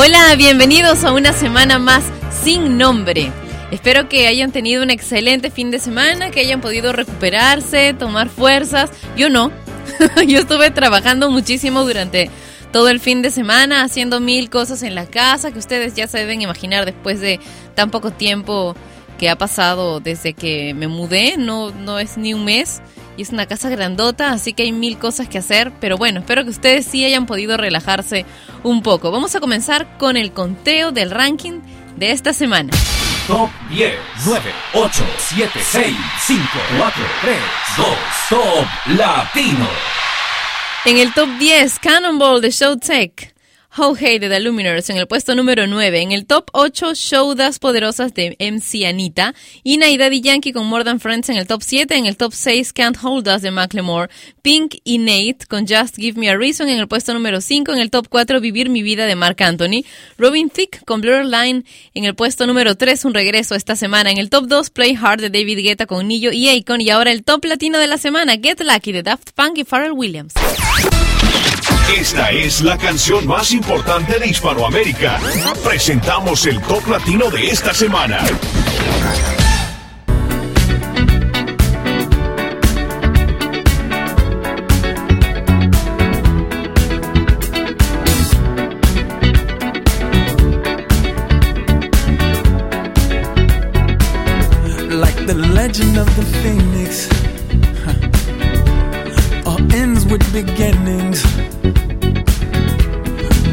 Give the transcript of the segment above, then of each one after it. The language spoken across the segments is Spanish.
Hola, bienvenidos a una semana más sin nombre. Espero que hayan tenido un excelente fin de semana, que hayan podido recuperarse, tomar fuerzas. Yo no. Yo estuve trabajando muchísimo durante todo el fin de semana, haciendo mil cosas en la casa que ustedes ya se deben imaginar después de tan poco tiempo que ha pasado desde que me mudé. No, no es ni un mes y es una casa grandota, así que hay mil cosas que hacer, pero bueno, espero que ustedes sí hayan podido relajarse un poco. Vamos a comenzar con el conteo del ranking de esta semana. Top 10, 9, 8, 7, 6, 5, 4, 3, 2, Top Latino. En el top 10, Cannonball de Showtech. How Hey de The Luminers en el puesto número 9. En el top 8, Showdas Poderosas de MC Anita. Ina y Daddy Yankee con More Than Friends en el top 7. En el top 6, Can't Hold Us de Macklemore. Pink y Nate con Just Give Me a Reason en el puesto número 5. En el top 4, Vivir mi vida de Mark Anthony. Robin Thicke con Blur Line en el puesto número 3. Un regreso esta semana. En el top 2, Play Hard de David Guetta con Nillo y Akon. Y ahora el top latino de la semana, Get Lucky de Daft Punk y Pharrell Williams. Esta es la canción más importante de Hispanoamérica. Presentamos el top latino de esta semana. Like the legend of the phoenix, huh. all ends with beginnings.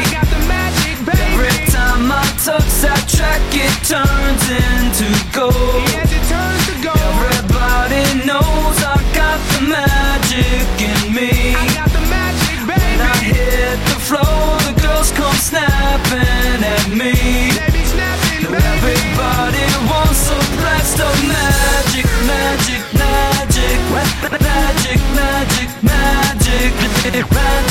Magic. Every time I touch that track, it turns into gold. Everybody knows I got the magic in me. Magic. When I hit the floor, the girls come snapping at me. Everybody wants a blast of magic, magic, magic, magic, magic, magic, magic. magic.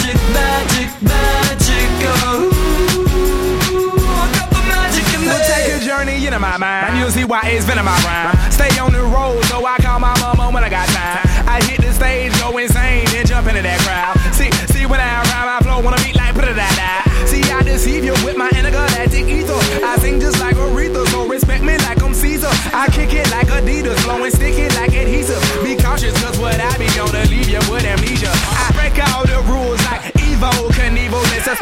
See why it's been in my rhyme. Stay on the road, so I call my mama when I got time. I hit the stage, go insane, then jump into that crowd. See, see when I rhyme, I flow, wanna beat like put it da. See, I deceive you with my intergalactic ether. I sing just like Aretha, so respect me like I'm Caesar. I kick it like Adidas, flow and stick it like adhesive. Be cautious, cause what I be gonna leave you with amnesia. I break all the rules like Evo Knievel. A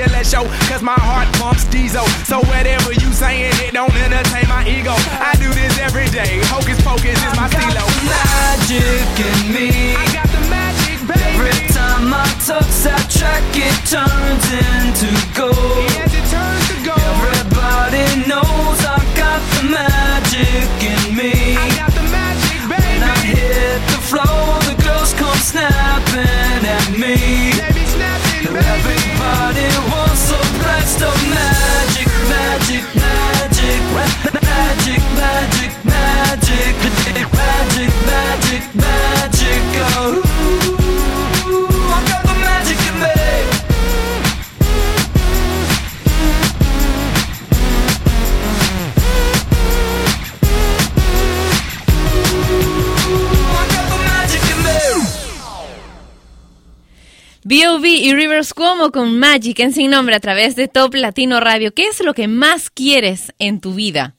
spectacular show, cause my heart pumps diesel. So whatever you saying, it don't entertain my ego. I do this every day. Hocus pocus is my stilo. magic in me. I got the magic, Every time I touch that track, it turns into gold. Yes, it turns to gold. Everybody knows I got the magic in me. I got the magic, When I hit the floor, the girls come snapping at me. so mad B.O.B. y Rivers Cuomo con Magic en Sin Nombre a través de Top Latino Radio. ¿Qué es lo que más quieres en tu vida?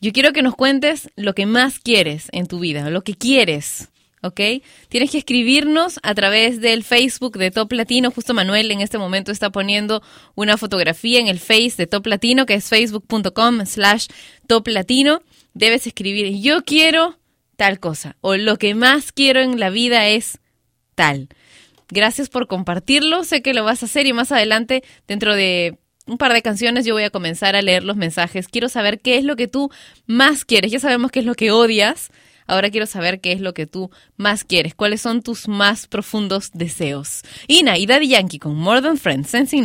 Yo quiero que nos cuentes lo que más quieres en tu vida, lo que quieres, ¿ok? Tienes que escribirnos a través del Facebook de Top Latino. Justo Manuel en este momento está poniendo una fotografía en el Face de Top Latino, que es facebook.com slash Top Latino. Debes escribir, yo quiero tal cosa, o lo que más quiero en la vida es tal. Gracias por compartirlo. Sé que lo vas a hacer y más adelante, dentro de un par de canciones, yo voy a comenzar a leer los mensajes. Quiero saber qué es lo que tú más quieres. Ya sabemos qué es lo que odias. Ahora quiero saber qué es lo que tú más quieres. ¿Cuáles son tus más profundos deseos? Ina y Daddy Yankee con More Than Friends en Sin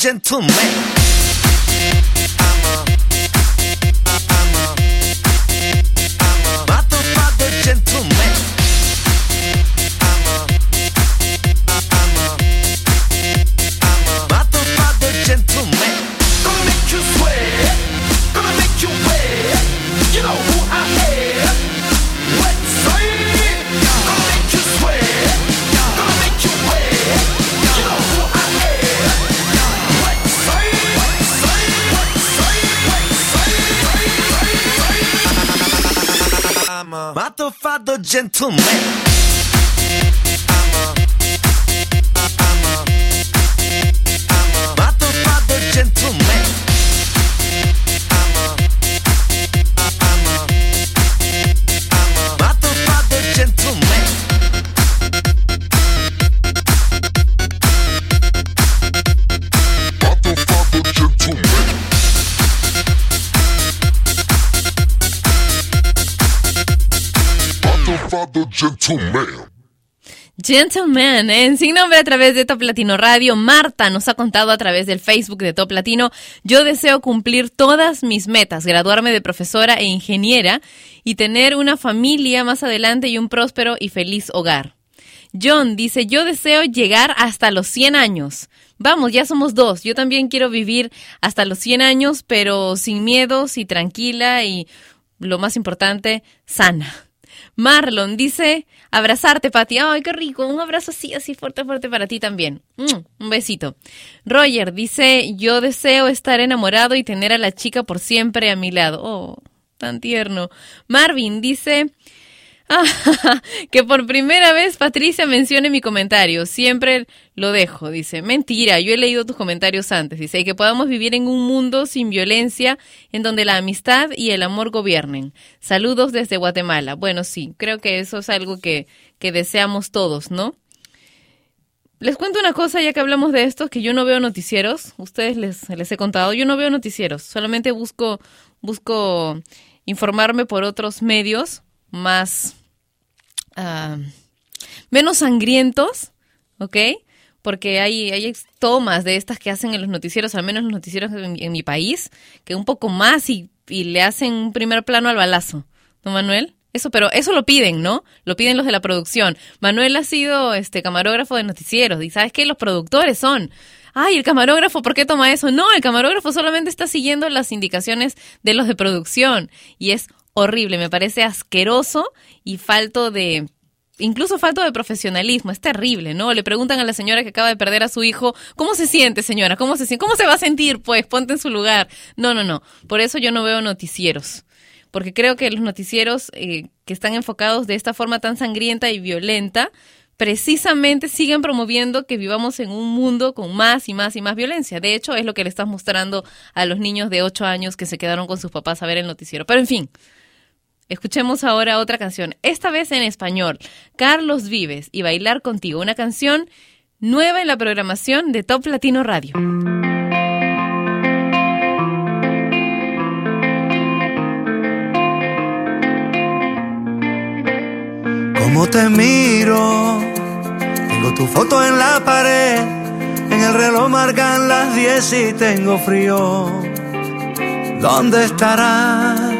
gentlemen. gentleman. Gentleman. Gentleman, en Sin Nombre a través de Top Latino Radio, Marta nos ha contado a través del Facebook de Top Latino, yo deseo cumplir todas mis metas, graduarme de profesora e ingeniera y tener una familia más adelante y un próspero y feliz hogar. John dice, yo deseo llegar hasta los 100 años. Vamos, ya somos dos. Yo también quiero vivir hasta los 100 años, pero sin miedos y tranquila y, lo más importante, sana. Marlon dice, abrazarte, Pati. Ay, qué rico. Un abrazo así, así fuerte, fuerte para ti también. Mm, un besito. Roger dice, yo deseo estar enamorado y tener a la chica por siempre a mi lado. Oh, tan tierno. Marvin dice, que por primera vez Patricia mencione mi comentario. Siempre lo dejo. Dice, mentira, yo he leído tus comentarios antes. Dice, y que podamos vivir en un mundo sin violencia, en donde la amistad y el amor gobiernen. Saludos desde Guatemala. Bueno, sí, creo que eso es algo que, que deseamos todos, ¿no? Les cuento una cosa, ya que hablamos de esto, que yo no veo noticieros. Ustedes les, les he contado, yo no veo noticieros. Solamente busco, busco informarme por otros medios más ah, menos sangrientos, ¿ok? Porque hay, hay tomas de estas que hacen en los noticieros, al menos los noticieros en, mi- país, que un poco más y, y le hacen un primer plano al balazo, ¿no, Manuel? Eso, pero eso lo piden, ¿no? Lo piden los de la producción. Manuel ha sido este camarógrafo de noticieros y sabes qué, los productores son. Ay, el camarógrafo, ¿por qué toma eso? No, el camarógrafo solamente está siguiendo las indicaciones de los de producción y es horrible, me parece asqueroso y falto de incluso falto de profesionalismo, es terrible, ¿no? Le preguntan a la señora que acaba de perder a su hijo, ¿cómo se siente, señora? ¿Cómo se siente? ¿Cómo se va a sentir? Pues ponte en su lugar. No, no, no. Por eso yo no veo noticieros. Porque creo que los noticieros eh, que están enfocados de esta forma tan sangrienta y violenta, precisamente siguen promoviendo que vivamos en un mundo con más y más y más violencia. De hecho, es lo que le estás mostrando a los niños de 8 años que se quedaron con sus papás a ver el noticiero. Pero en fin, Escuchemos ahora otra canción, esta vez en español, Carlos Vives y Bailar contigo, una canción nueva en la programación de Top Latino Radio. Cómo te miro, tengo tu foto en la pared, en el reloj marcan las 10 y tengo frío. ¿Dónde estarás?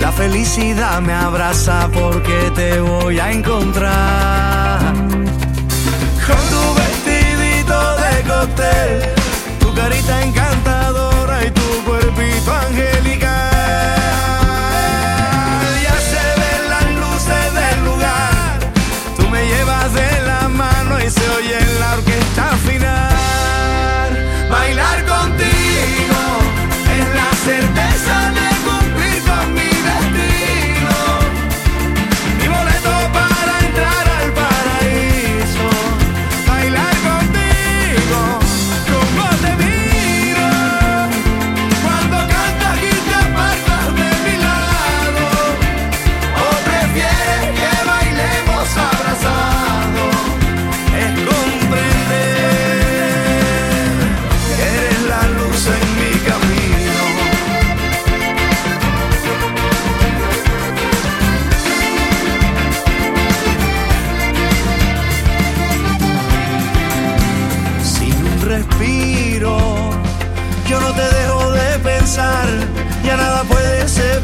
La felicidad me abraza porque te voy a encontrar. Con tu vestidito de cóctel, tu carita encantadora y tu cuerpito angelical. Ya se ven las luces del lugar, tú me llevas de la mano y se oye la orquesta final. Bailar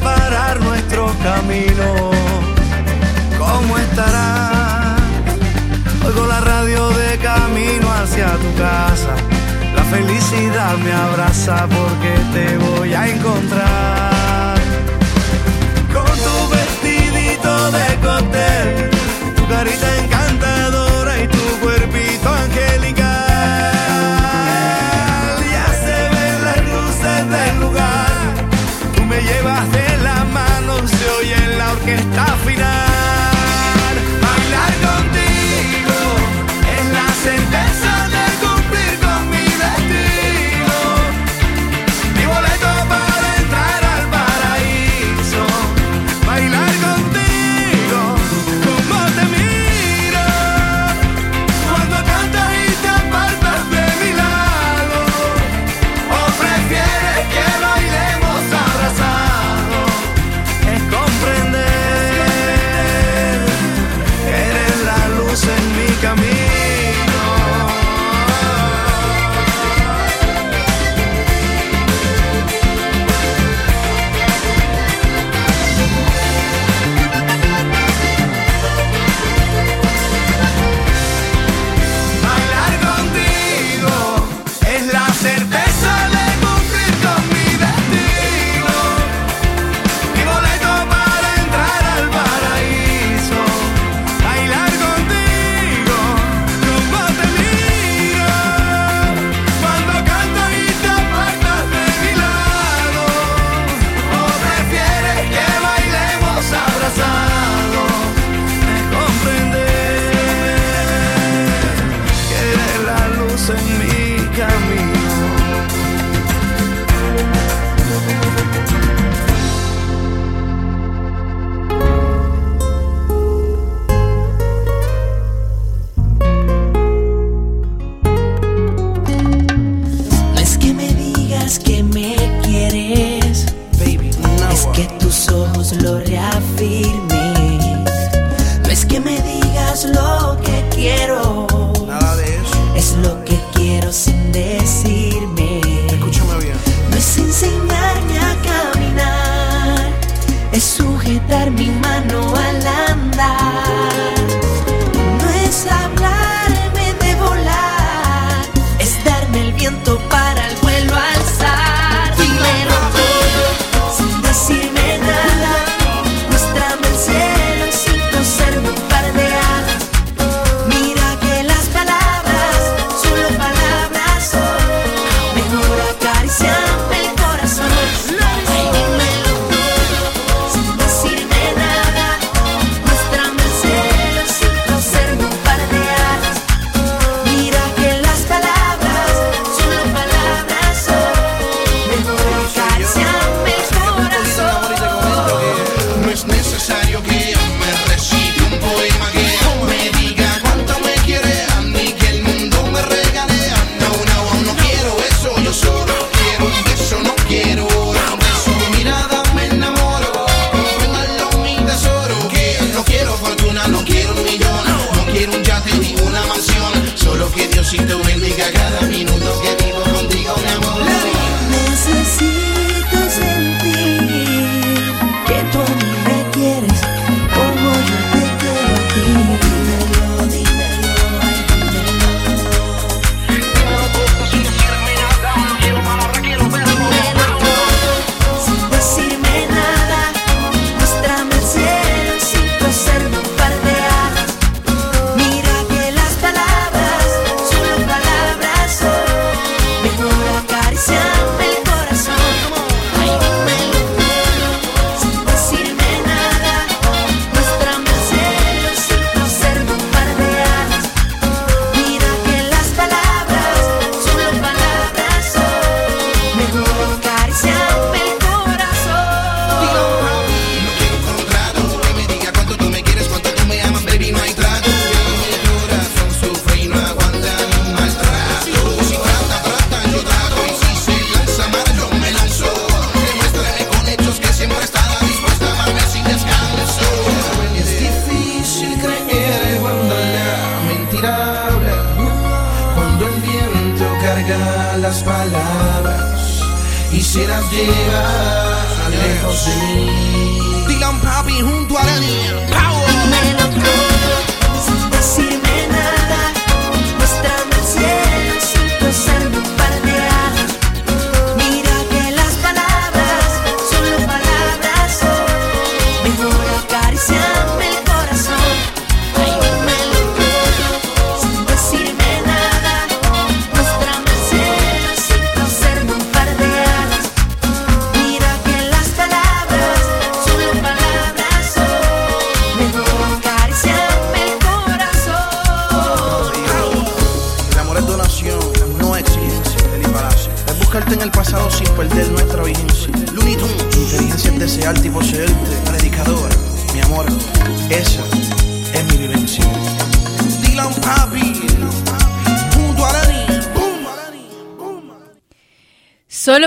separar nuestro camino. ¿Cómo estarás? Oigo la radio de camino hacia tu casa. La felicidad me abraza porque te voy a encontrar. Con tu vestidito de cóctel, tu carita encantadora en la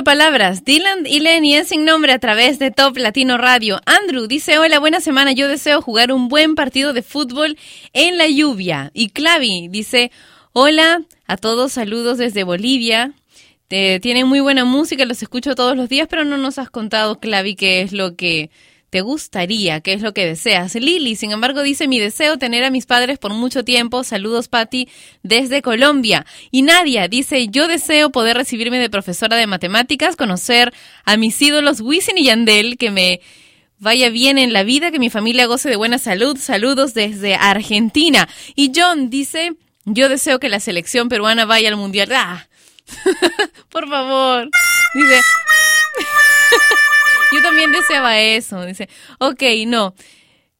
palabras. Dylan y Lenny sin nombre a través de Top Latino Radio. Andrew dice, hola, buena semana, yo deseo jugar un buen partido de fútbol en la lluvia. Y Clavi dice, hola, a todos saludos desde Bolivia. Te, tienen muy buena música, los escucho todos los días, pero no nos has contado, Clavi, qué es lo que te gustaría, qué es lo que deseas. Lili, sin embargo, dice mi deseo tener a mis padres por mucho tiempo. Saludos, Patti, desde Colombia. Y Nadia dice, yo deseo poder recibirme de profesora de matemáticas, conocer a mis ídolos Wisin y Yandel, que me vaya bien en la vida, que mi familia goce de buena salud. Saludos desde Argentina. Y John dice, yo deseo que la selección peruana vaya al mundial. ¡Ah! Por favor. Dice... Yo también deseaba eso. Dice, ok, no.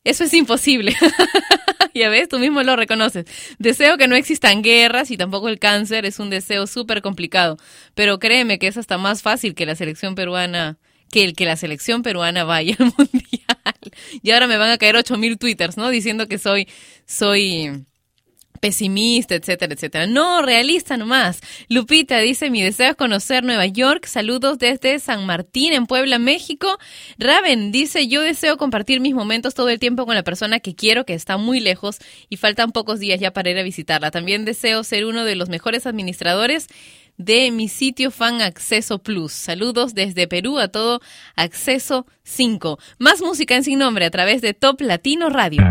Eso es imposible. ya ves, tú mismo lo reconoces. Deseo que no existan guerras y tampoco el cáncer. Es un deseo súper complicado. Pero créeme que es hasta más fácil que la selección peruana, que el que la selección peruana vaya al mundial. Y ahora me van a caer 8000 twitters, ¿no? Diciendo que soy, soy pesimista, etcétera, etcétera. No, realista nomás. Lupita dice, mi deseo es conocer Nueva York. Saludos desde San Martín, en Puebla, México. Raven dice, yo deseo compartir mis momentos todo el tiempo con la persona que quiero, que está muy lejos y faltan pocos días ya para ir a visitarla. También deseo ser uno de los mejores administradores de mi sitio Fan Acceso Plus. Saludos desde Perú a todo Acceso 5. Más música en sin nombre a través de Top Latino Radio.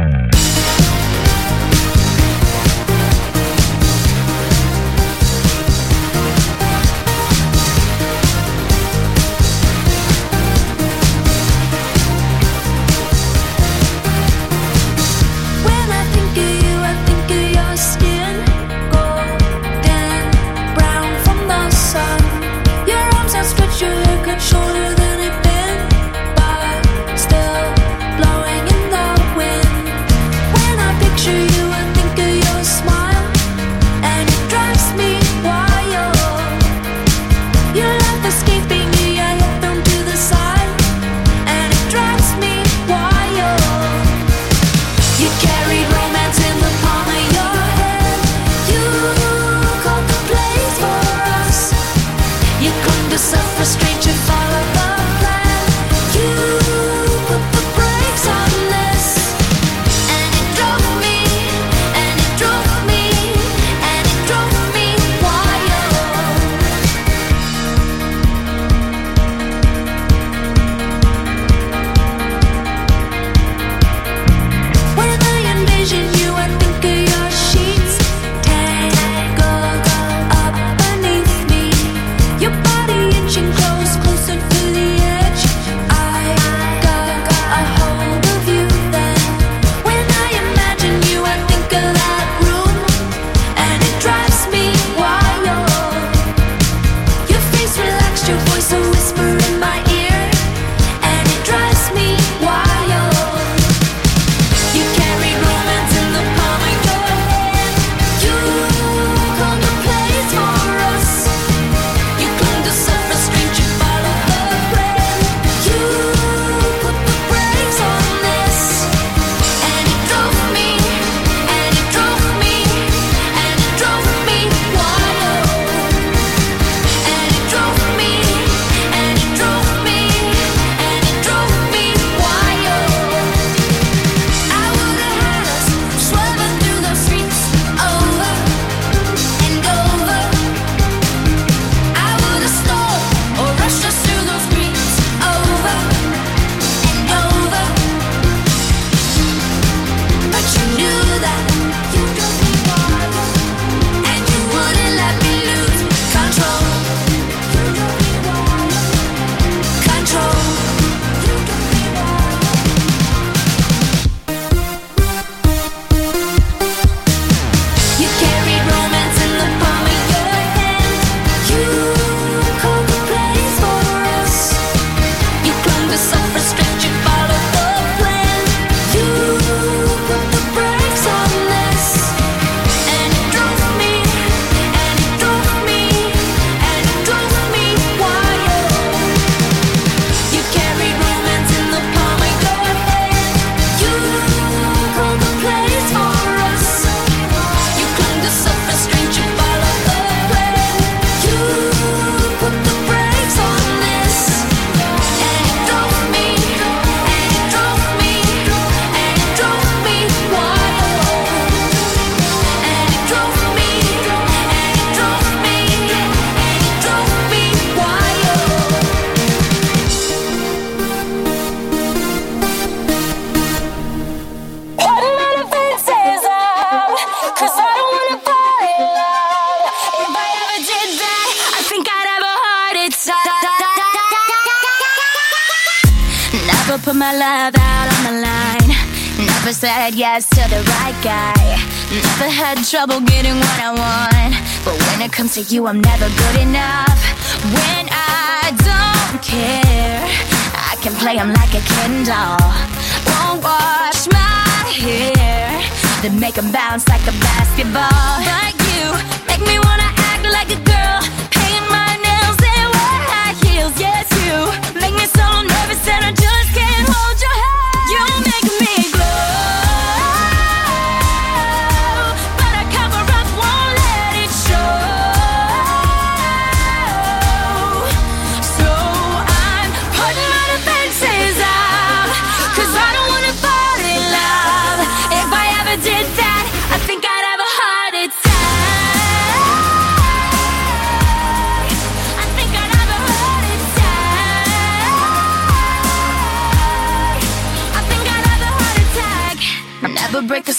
you, I'm never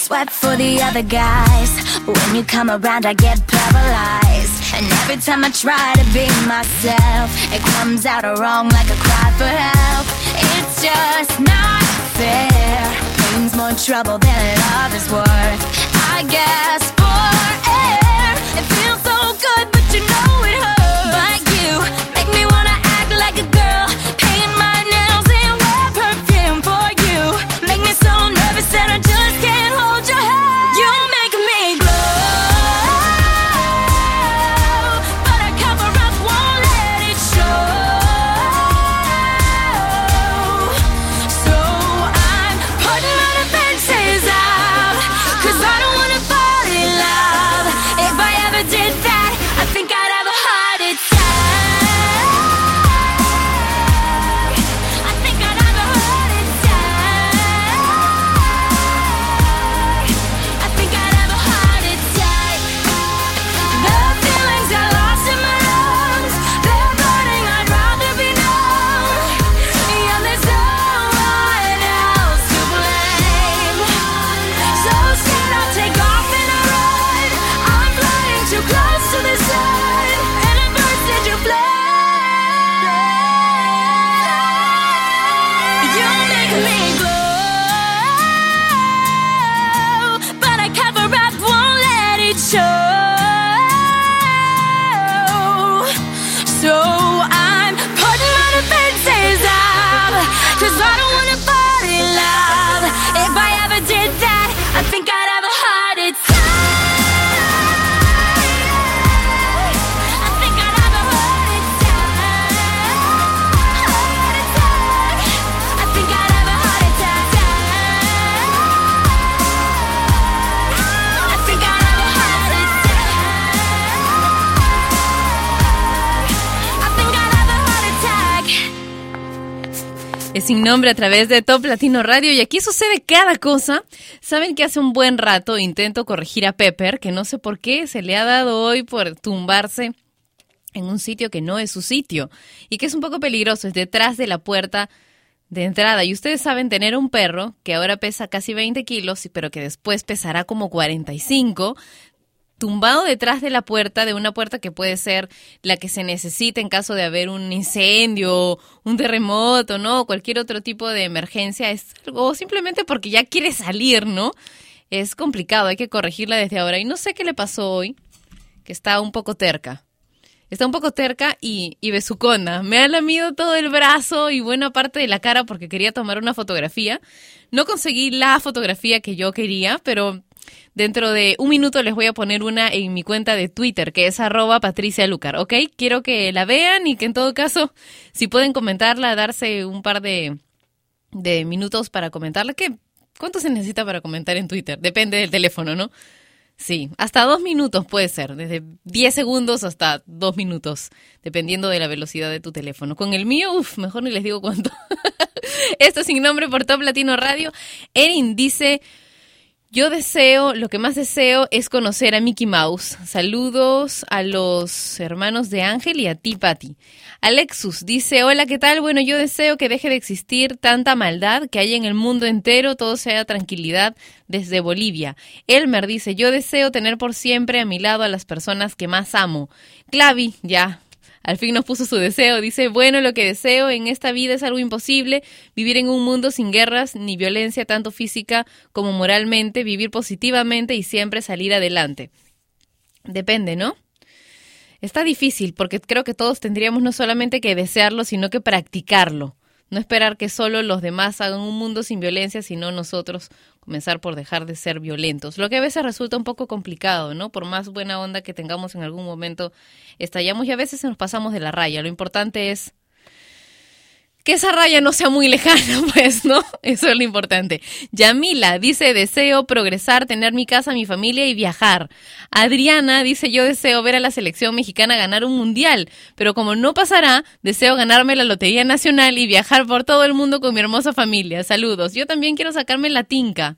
sweat for the other guys. When you come around, I get paralyzed. And every time I try to be myself, it comes out wrong like a cry for help. It's just not fair. Pain's more trouble than love is worth. I guess for air, it feels so good, sin nombre a través de Top Latino Radio y aquí sucede cada cosa. Saben que hace un buen rato intento corregir a Pepper, que no sé por qué se le ha dado hoy por tumbarse en un sitio que no es su sitio y que es un poco peligroso, es detrás de la puerta de entrada. Y ustedes saben tener un perro que ahora pesa casi 20 kilos, pero que después pesará como 45, tumbado detrás de la puerta, de una puerta que puede ser la que se necesita en caso de haber un incendio, un terremoto, ¿no? O cualquier otro tipo de emergencia, es algo simplemente porque ya quiere salir, ¿no? Es complicado, hay que corregirla desde ahora. Y no sé qué le pasó hoy, que está un poco terca. Está un poco terca y, y besucona. Me ha lamido todo el brazo y buena parte de la cara porque quería tomar una fotografía. No conseguí la fotografía que yo quería, pero dentro de un minuto les voy a poner una en mi cuenta de Twitter, que es arroba Patricia Lucar, ¿ok? Quiero que la vean y que en todo caso, si pueden comentarla, darse un par de, de minutos para comentarla, que ¿cuánto se necesita para comentar en Twitter? Depende del teléfono, ¿no? Sí, hasta dos minutos puede ser, desde 10 segundos hasta dos minutos, dependiendo de la velocidad de tu teléfono. Con el mío, uff, mejor ni les digo cuánto. Esto sin nombre por Top Latino Radio. Erin dice, yo deseo, lo que más deseo es conocer a Mickey Mouse. Saludos a los hermanos de Ángel y a ti, Patti. Alexus dice, hola, ¿qué tal? Bueno, yo deseo que deje de existir tanta maldad, que haya en el mundo entero, todo sea tranquilidad desde Bolivia. Elmer dice, yo deseo tener por siempre a mi lado a las personas que más amo. Clavi, ya, al fin nos puso su deseo. Dice, bueno, lo que deseo en esta vida es algo imposible, vivir en un mundo sin guerras ni violencia, tanto física como moralmente, vivir positivamente y siempre salir adelante. Depende, ¿no? Está difícil porque creo que todos tendríamos no solamente que desearlo, sino que practicarlo. No esperar que solo los demás hagan un mundo sin violencia, sino nosotros comenzar por dejar de ser violentos. Lo que a veces resulta un poco complicado, ¿no? Por más buena onda que tengamos en algún momento, estallamos y a veces nos pasamos de la raya. Lo importante es que esa raya no sea muy lejana, pues, ¿no? Eso es lo importante. Yamila dice, deseo progresar, tener mi casa, mi familia y viajar. Adriana dice, yo deseo ver a la selección mexicana ganar un mundial, pero como no pasará, deseo ganarme la Lotería Nacional y viajar por todo el mundo con mi hermosa familia. Saludos. Yo también quiero sacarme la tinca.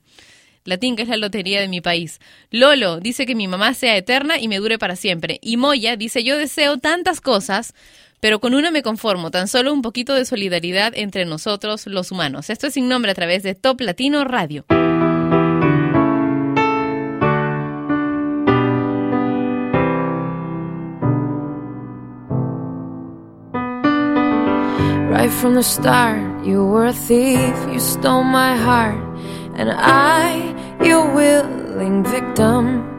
La tinca es la lotería de mi país. Lolo dice que mi mamá sea eterna y me dure para siempre. Y Moya dice, yo deseo tantas cosas, pero con una me conformo, tan solo un poquito de solidaridad entre nosotros los humanos. Esto es sin nombre a través de Top Latino Radio. Right from the start, you were a thief, you stole my heart, and I, your willing victim.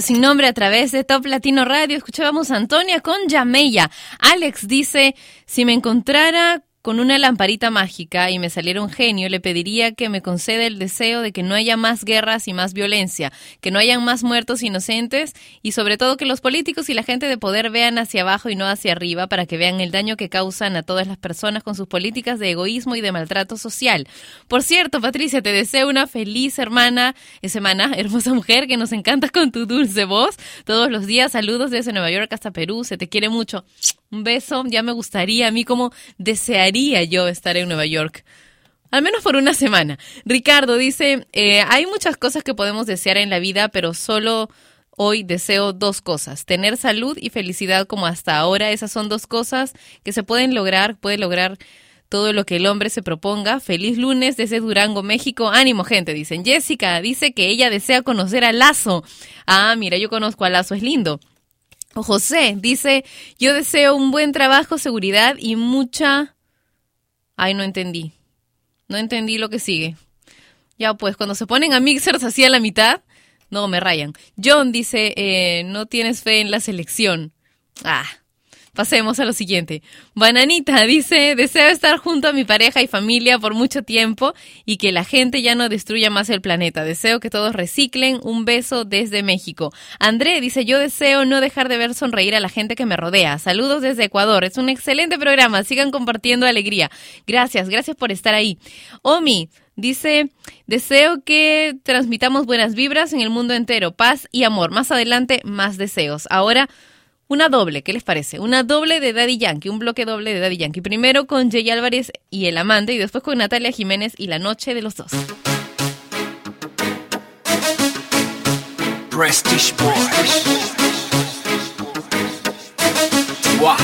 Sin nombre a través de Top Latino Radio. Escuchábamos a Antonia con Yameya. Alex dice, si me encontrara con una lamparita mágica y me saliera un genio, le pediría que me conceda el deseo de que no haya más guerras y más violencia, que no hayan más muertos inocentes y sobre todo que los políticos y la gente de poder vean hacia abajo y no hacia arriba para que vean el daño que causan a todas las personas con sus políticas de egoísmo y de maltrato social. Por cierto, Patricia, te deseo una feliz hermana, semana, hermosa mujer, que nos encantas con tu dulce voz todos los días. Saludos desde Nueva York hasta Perú, se te quiere mucho. Un beso, ya me gustaría, a mí como desearía yo estar en Nueva York. Al menos por una semana. Ricardo dice, eh, hay muchas cosas que podemos desear en la vida, pero solo hoy deseo dos cosas, tener salud y felicidad como hasta ahora. Esas son dos cosas que se pueden lograr, puede lograr todo lo que el hombre se proponga. Feliz lunes desde Durango, México. Ánimo, gente, dicen. Jessica dice que ella desea conocer a Lazo. Ah, mira, yo conozco a Lazo, es lindo. José dice, yo deseo un buen trabajo, seguridad y mucha... Ay, no entendí. No entendí lo que sigue. Ya pues, cuando se ponen a mixers así a la mitad, no, me rayan. John dice, eh, no tienes fe en la selección. Ah, pasemos a lo siguiente. Bananita dice, deseo estar junto a mi pareja y familia por mucho tiempo y que la gente ya no destruya más el planeta. Deseo que todos reciclen. Un beso desde México. André dice, yo deseo no dejar de ver sonreír a la gente que me rodea. Saludos desde Ecuador. Es un excelente programa. Sigan compartiendo alegría. Gracias, gracias por estar ahí. Omi, Dice, deseo que transmitamos buenas vibras en el mundo entero, paz y amor. Más adelante, más deseos. Ahora, una doble, ¿qué les parece? Una doble de Daddy Yankee, un bloque doble de Daddy Yankee. Primero con Jay Álvarez y El Amante y después con Natalia Jiménez y La Noche de los Dos. Prestige Boys. Wow,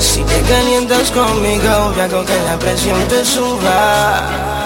si te calientas conmigo, que la presión te suba.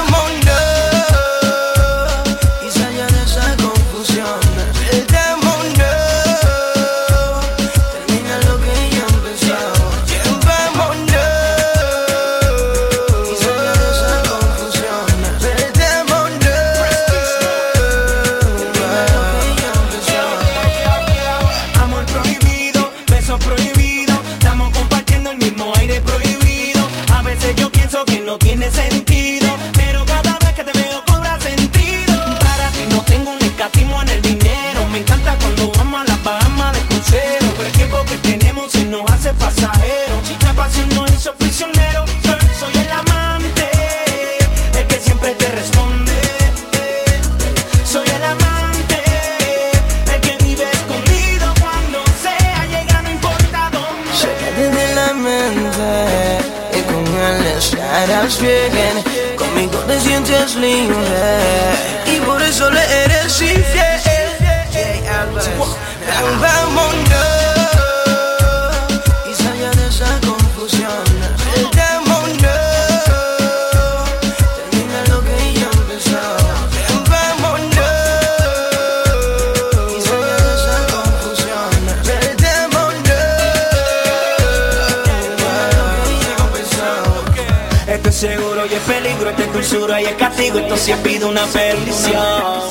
Libre y por eso le eres infiel. Peligro, esto es dulzura y es castigo, esto sí pido una perdición.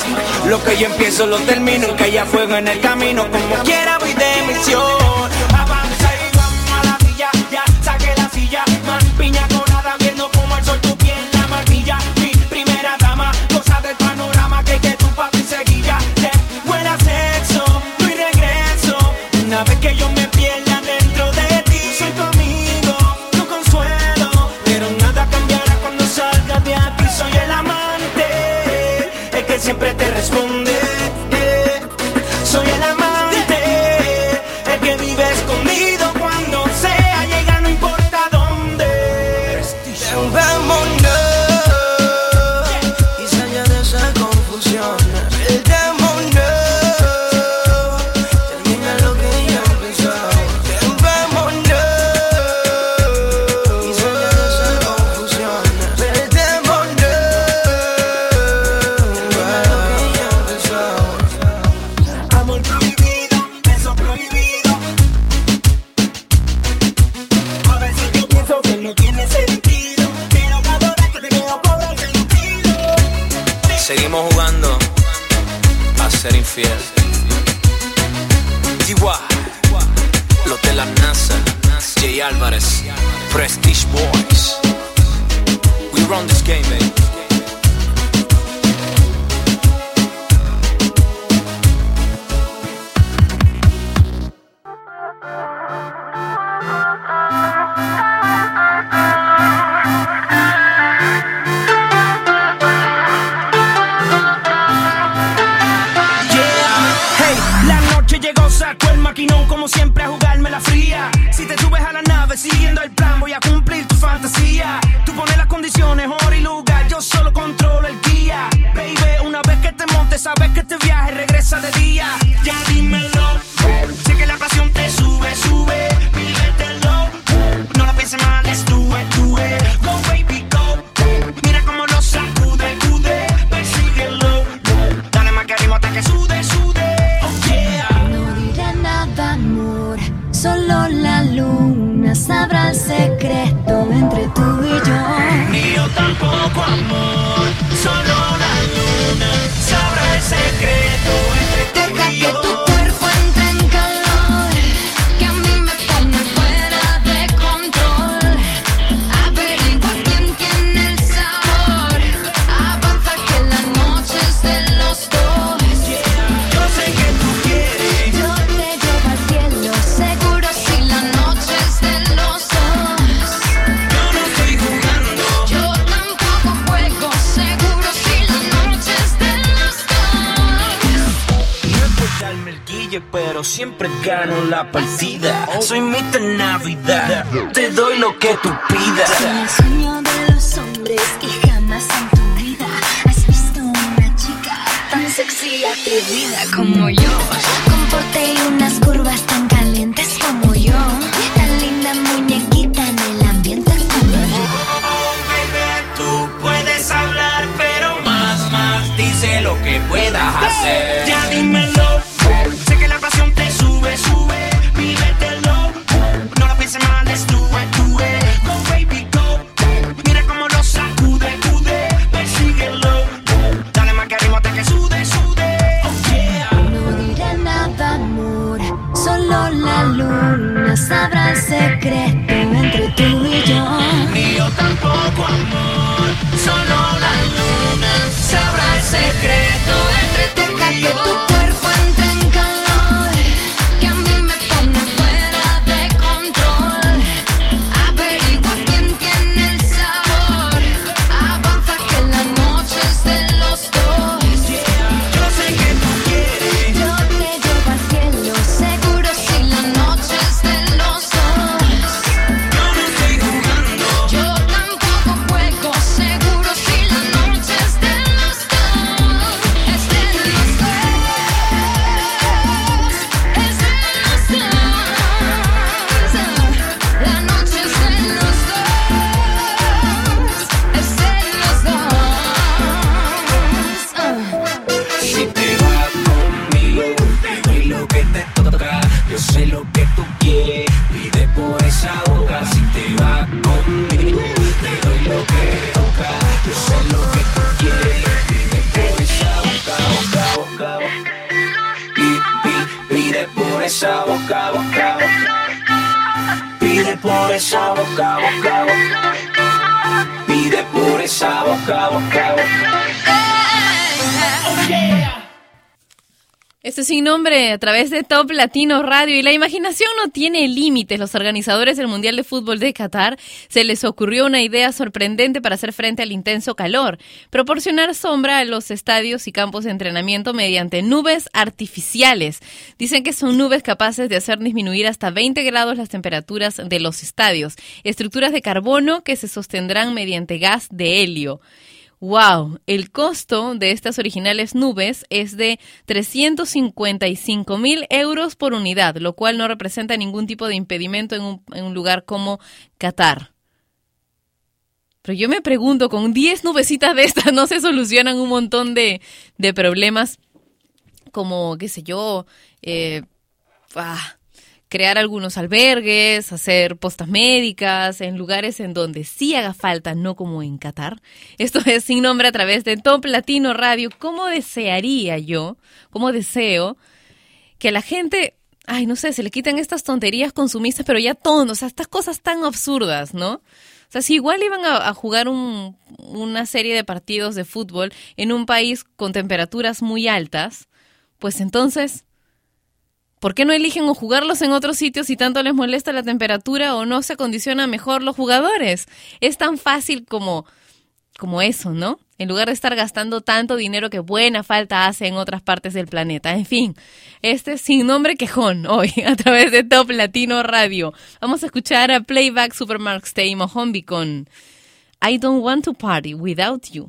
Lo que yo empiezo lo termino, que haya fuego en el camino, como quiera voy de misión. través de Top Latino Radio. Y la imaginación no tiene límites. Los organizadores del Mundial de Fútbol de Qatar se les ocurrió una idea sorprendente para hacer frente al intenso calor. Proporcionar sombra a los estadios y campos de entrenamiento mediante nubes artificiales. Dicen que son nubes capaces de hacer disminuir hasta 20 grados las temperaturas de los estadios. Estructuras de carbono que se sostendrán mediante gas de helio. Wow, el costo de estas originales nubes es de 355 mil euros por unidad, lo cual no representa ningún tipo de impedimento en un, lugar como Qatar. Pero yo me pregunto, con 10 nubecitas de estas no se solucionan un montón de, de problemas como, qué sé yo, eh, ah, crear algunos albergues, hacer postas médicas en lugares en donde sí haga falta, no como en Qatar. Esto es sin nombre a través de Top Latino Radio. ¿Cómo desearía yo, cómo deseo que la gente, ay, no sé, se le quiten estas tonterías consumistas, pero ya todo, o sea, estas cosas tan absurdas, ¿no? O sea, si igual iban a, a jugar un- una serie de partidos de fútbol en un país con temperaturas muy altas, pues entonces, ¿por qué no eligen o jugarlos en otros sitios si tanto les molesta la temperatura o no se acondicionan mejor los jugadores? Es tan fácil como, como eso, ¿no? En lugar de estar gastando tanto dinero que buena falta hace en otras partes del planeta. En fin, este es sin nombre quejón hoy a través de Top Latino Radio. Vamos a escuchar a Playback Supermarket Stay Mohombi con I Don't Want to Party Without You.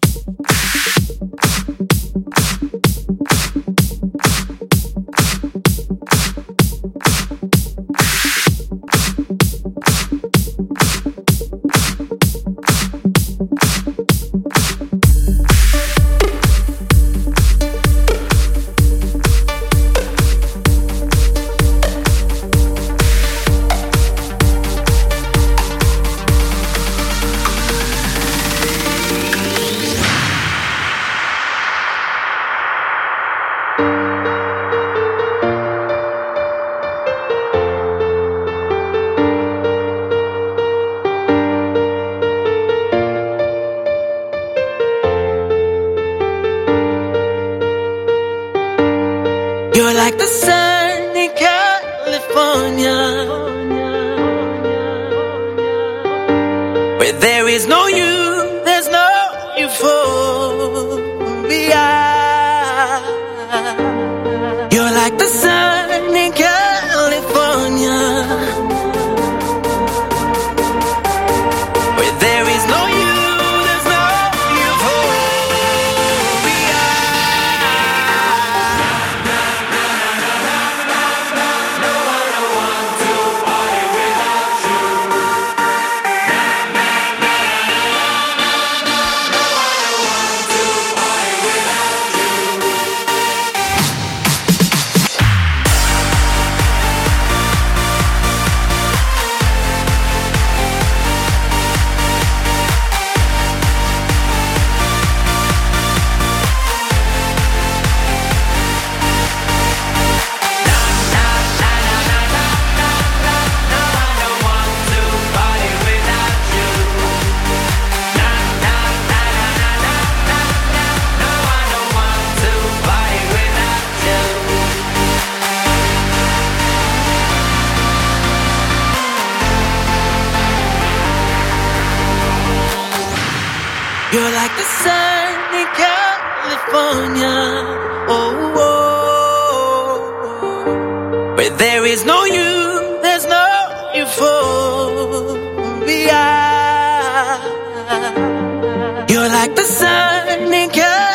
There is no you, there's no euphoria. You're like the sun the sun in California. Oh, oh, oh, where there is no you, there's no euphoria. You're like the sun in California.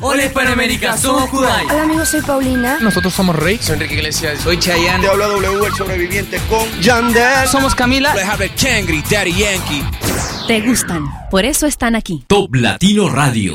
Hola Hispanoamérica, somos Kudai. Hola amigos, soy Paulina. Nosotros somos Rey. Soy Enrique Iglesias. Soy Chayanne. Te habla W, el sobreviviente con Yandel. Somos Camila. Harvard Kangri, Daddy Yankee. Te gustan, por eso están aquí. Top Latino Radio.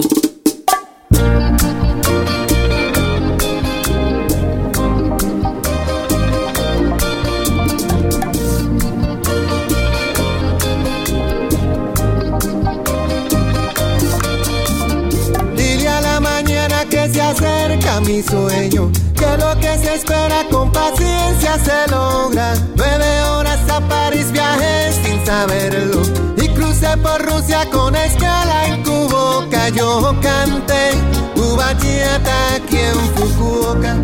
llega mi sueño. Que lo que se espera con paciencia se logra. Nueve horas a París viajé sin saberlo. Y crucé por Rusia con escala en Cuboca. Yo canté Ubatiata aquí en Fukuoka.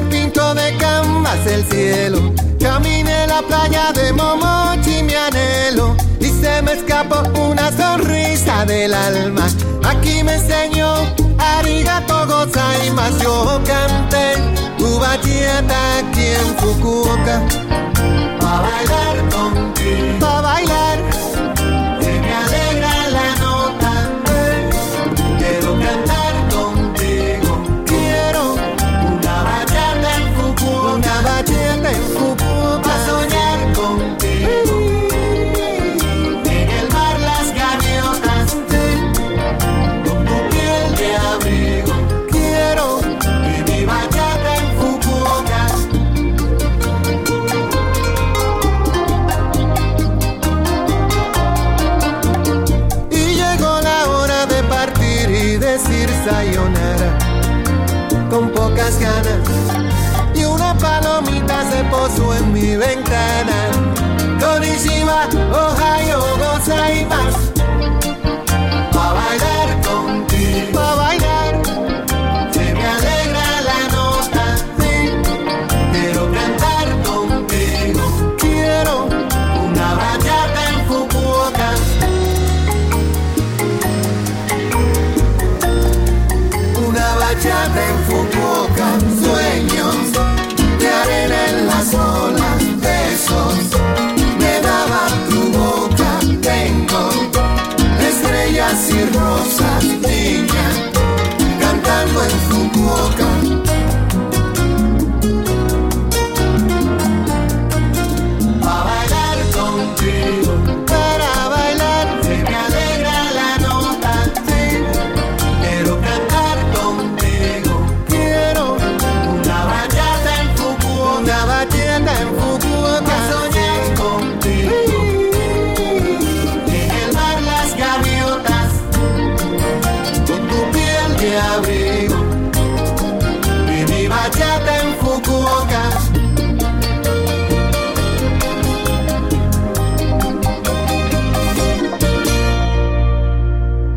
mujer pintó de canvas el cielo. Caminé la playa de Momochi, mi anhelo. Y se me escapó una sonrisa del alma. Aquí me enseñó Arigato Gozaimasu. Yo canté tu bachillata aquí en Fukuoka. Pa' bailar contigo. Pa' bailar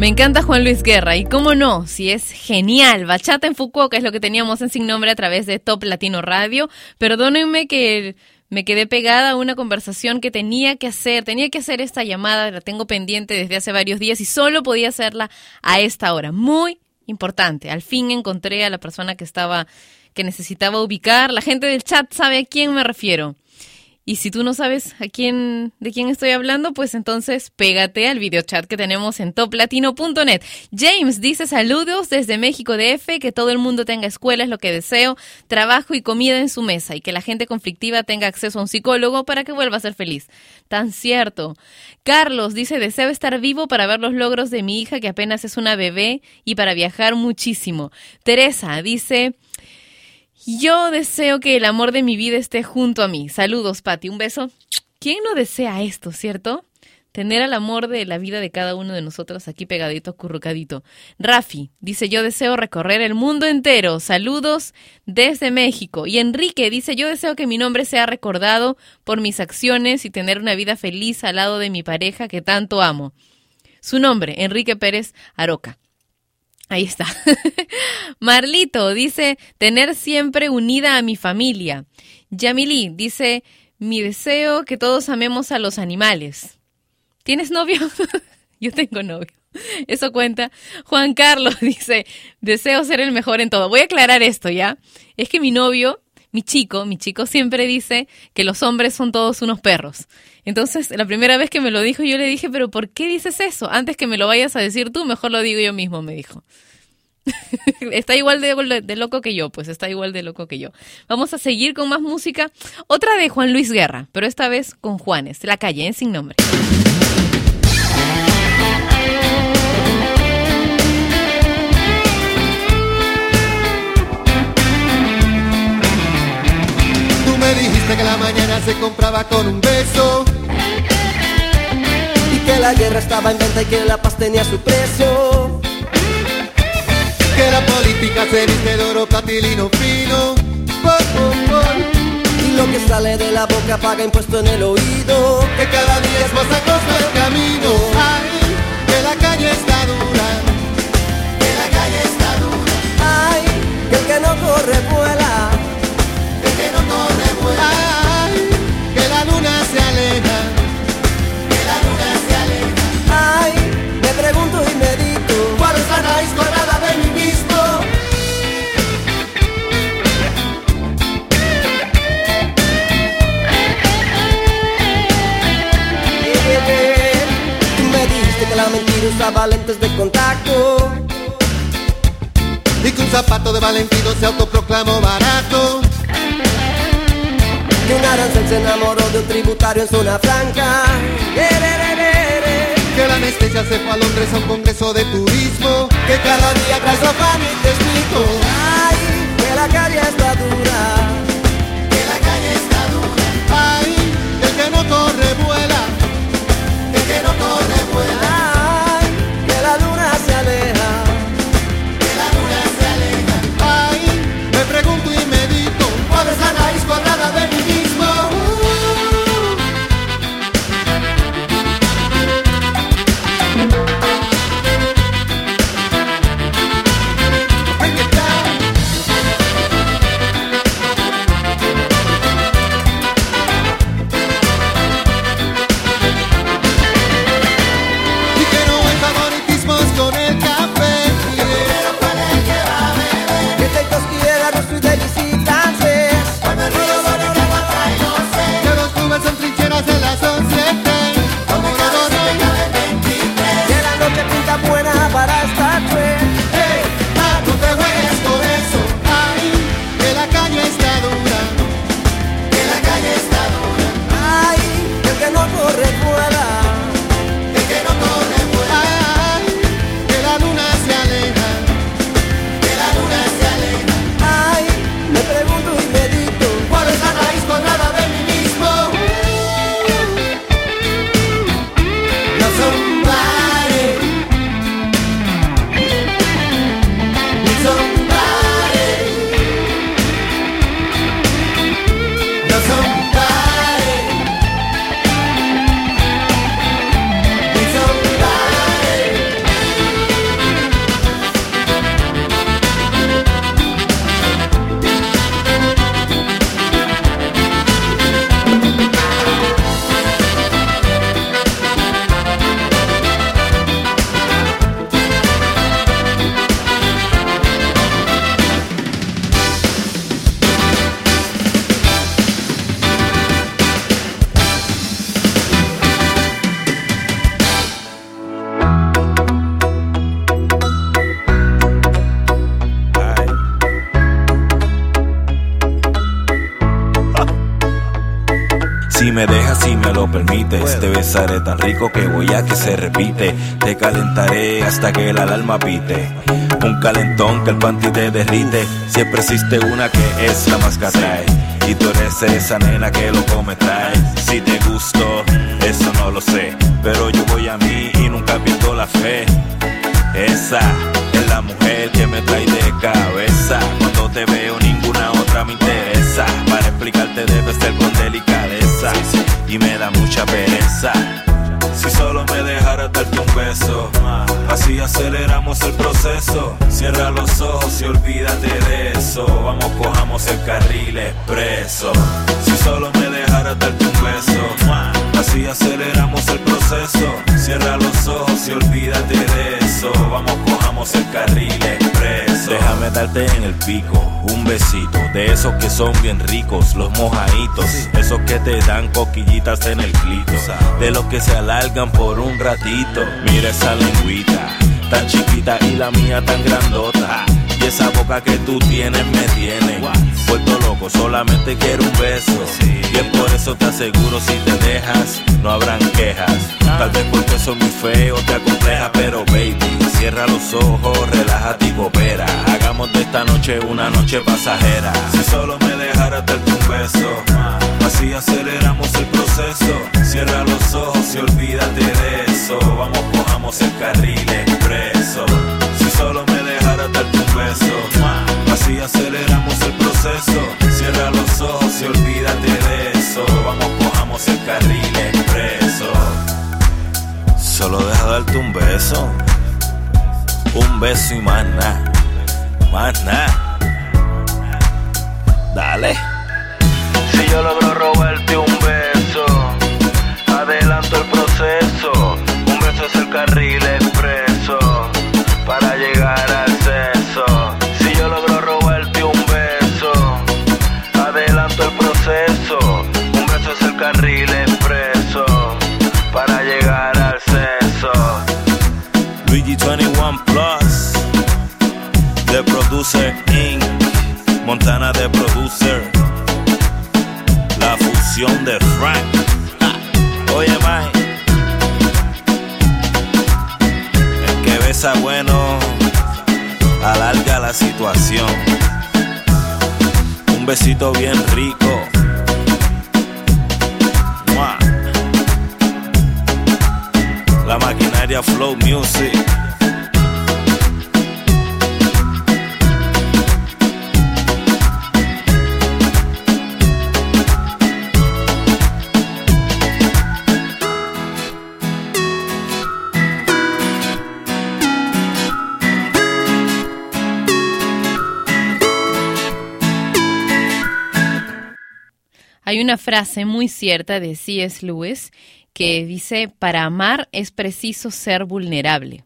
Me encanta Juan Luis Guerra y cómo no, si es genial. Bachata en Fukuoka es lo que teníamos en Sin Nombre a través de Top Latino Radio. Perdónenme que me quedé pegada a una conversación que tenía que hacer, tenía que hacer esta llamada, la tengo pendiente desde hace varios días y solo podía hacerla a esta hora. Muy importante. Al fin encontré a la persona que estaba que necesitaba ubicar. La gente del chat sabe a quién me refiero. Y si tú no sabes a quién, de quién estoy hablando, pues entonces pégate al videochat que tenemos en toplatino.net. James dice saludos desde México DF, que todo el mundo tenga escuela es lo que deseo, trabajo y comida en su mesa y que la gente conflictiva tenga acceso a un psicólogo para que vuelva a ser feliz. Tan cierto. Carlos dice deseo estar vivo para ver los logros de mi hija que apenas es una bebé y para viajar muchísimo. Teresa dice... Yo deseo que el amor de mi vida esté junto a mí. Saludos, Patti. Un beso. ¿Quién no desea esto, cierto? Tener al amor de la vida de cada uno de nosotros aquí pegadito, currucadito. Rafi dice, yo deseo recorrer el mundo entero. Saludos desde México. Y Enrique dice, yo deseo que mi nombre sea recordado por mis acciones y tener una vida feliz al lado de mi pareja que tanto amo. Su nombre, Enrique Pérez Aroca. Ahí está. Marlito dice tener siempre unida a mi familia. Yamili dice mi deseo que todos amemos a los animales. ¿Tienes novio? Yo tengo novio. Eso cuenta. Juan Carlos dice, deseo ser el mejor en todo. Voy a aclarar esto, ¿ya? Es que mi novio, mi chico, mi chico siempre dice que los hombres son todos unos perros. Entonces, la primera vez que me lo dijo, yo le dije, pero ¿por qué dices eso? Antes que me lo vayas a decir tú, mejor lo digo yo mismo, me dijo. está igual de, loco que yo, pues está igual de loco que yo. Vamos a seguir con más música. Otra de Juan Luis Guerra, pero esta vez con Juanes, La calle, en sin nombre. Dijiste que la mañana se compraba con un beso. Y que la guerra estaba en venta y que la paz tenía su precio. Que la política se viste de oro platilino fino. Y lo que sale de la boca paga impuesto en el oído. Que cada día es más acosta el camino. Ay, que la calle está dura. Que la calle está dura. Ay, que el que no corre vuela Ay, que la luna se aleja. Que la luna se aleja. Ay, me pregunto y medito. ¿Cuál es la colada de mismo? Tú me dijiste que la mentira usaba lentes de contacto. Y que un zapato de Valentino se autoproclamó barato Que un arancel se enamoró de un tributario en zona franca. Que la anestesia se fue a Londres a un congreso de turismo. Que cada día trae pan y te explico. Ay, que la calle está dura. Que la calle está dura. Ay, el que no corre vuela El que no corre vuela tan rico que voy a que se repite. Te calentaré hasta que la alarma pite. Un calentón que el panty te derrite. Siempre existe una que es la más que. Y tú eres esa nena que lo come. Si te gusto, eso no lo sé. Pero yo voy a mí y nunca pierdo la fe. Esa es la mujer que me trae de cabeza. Cuando te veo ninguna otra me interesa. Para explicarte debe ser con delicadeza. Y me da mucha pereza. Aceleramos el proceso. Cierra los ojos y olvídate de eso. Vamos, cojamos el carril expreso. Si solo me dejaras darte un beso, así aceleramos el proceso. Cierra los ojos y olvídate de eso. Vamos, cojamos el carril expreso. Déjame darte en el pico un besito de esos que son bien ricos, los mojaditos, esos que te dan coquillitas en el clito, de los que se alargan por un ratito. Mira esa lengüita, tan chiquita y la mía tan grandota. Y esa boca que tú tienes me tiene vuelto loco, solamente quiero un beso. Y es por eso te aseguro, si te dejas, no habrán quejas. Tal vez porque soy muy feo, te acompleja, pero baby, cierra los ojos, relájate y coopera. Hagamos de esta noche una noche pasajera. Si solo me dejaras darte un beso, así aceleramos el proceso. Cierra los ojos y olvídate de eso. Vamos, cojamos el carril expreso. Si solo me dejaras darte un beso, así aceleramos el proceso. Cierra los ojos y olvídate de eso. Vamos, cojamos el carril expreso. Solo deja darte un beso, un beso y más nada, más nada. Dale. Si yo logro robarte Es el carril frase muy cierta de C.S. Lewis que dice, para amar es preciso ser vulnerable.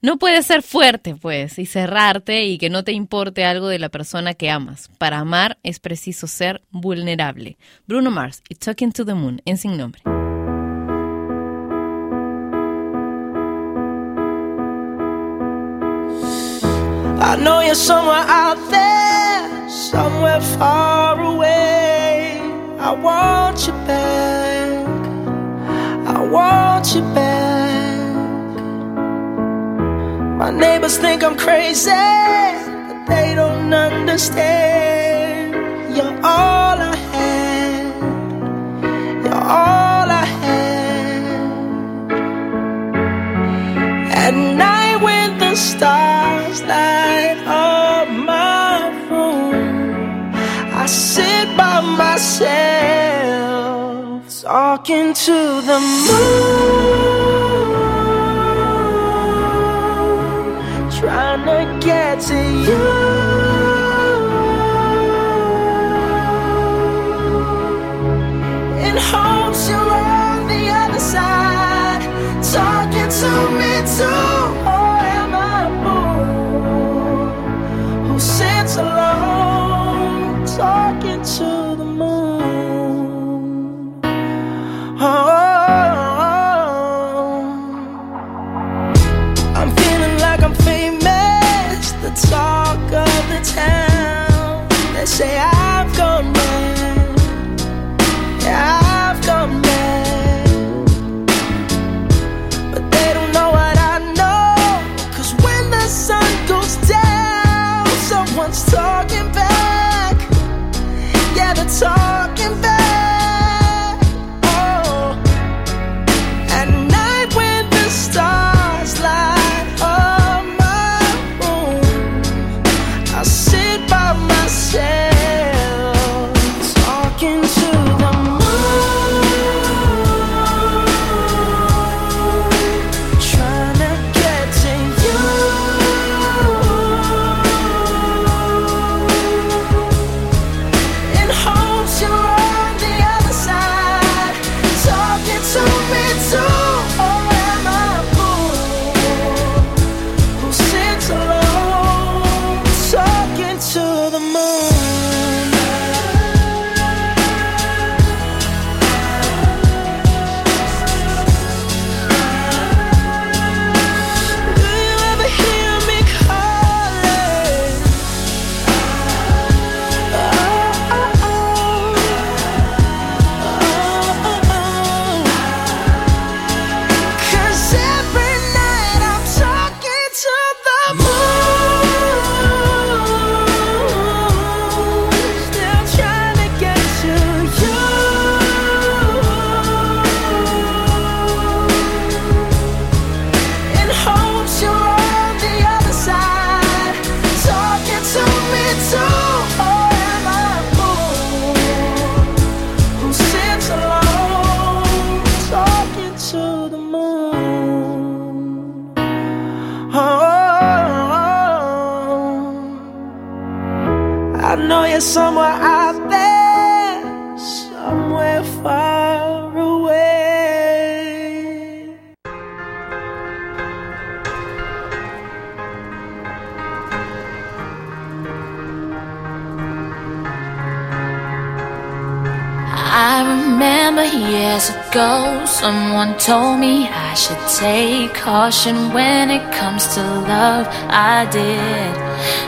No puedes ser fuerte, pues, y cerrarte y que no te importe algo de la persona que amas. Para amar es preciso ser vulnerable. Bruno Mars y Talking to the Moon en sin nombre. I know you're somewhere out there, somewhere far away. I want you back. I want you back. My neighbors think I'm crazy, but they don't understand. You're all I had. You're all I had. At night when the stars light up my I sit by myself talking to the moon, trying to get to you. In hopes you're on the other side, talking to me too. Or am I a fool who sits alone, talking to the moon? Oh, oh, oh, I'm feeling like I'm famous, the talk of the town. They say I've caution when it comes to love. I did,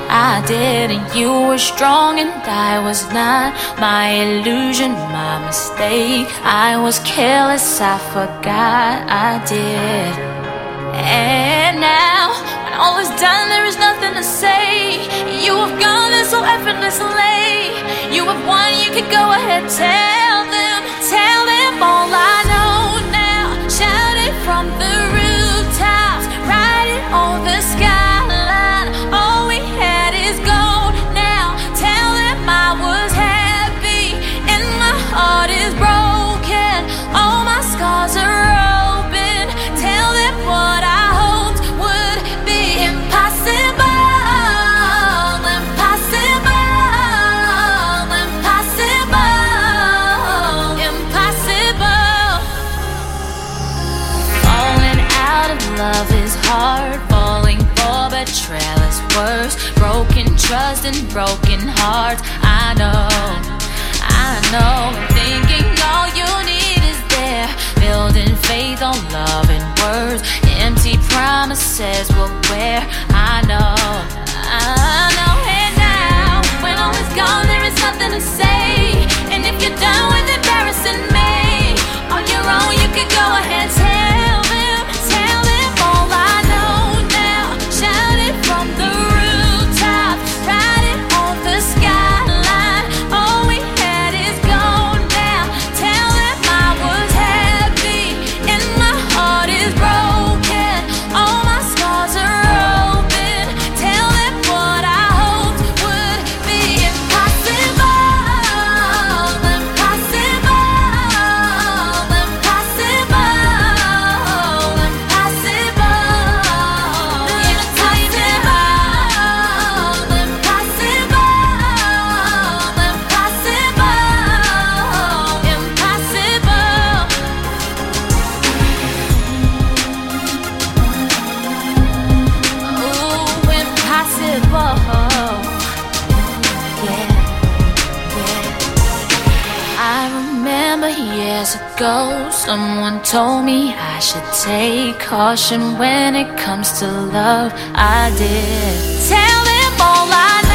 I did, and you were strong and I was not. My illusion, my mistake. I was careless, I forgot I did. And now, when all is done, there is nothing to say. You have gone there so effortlessly. You have won, you can go ahead, tell trust and broken hearts. I know, I know. Thinking all you need is there. Building faith on love and words. Empty promises will wear. I know, I know. And now, when all is gone, there is nothing to say. Years ago, someone told me I should take caution when it comes to love. I did. Tell them all I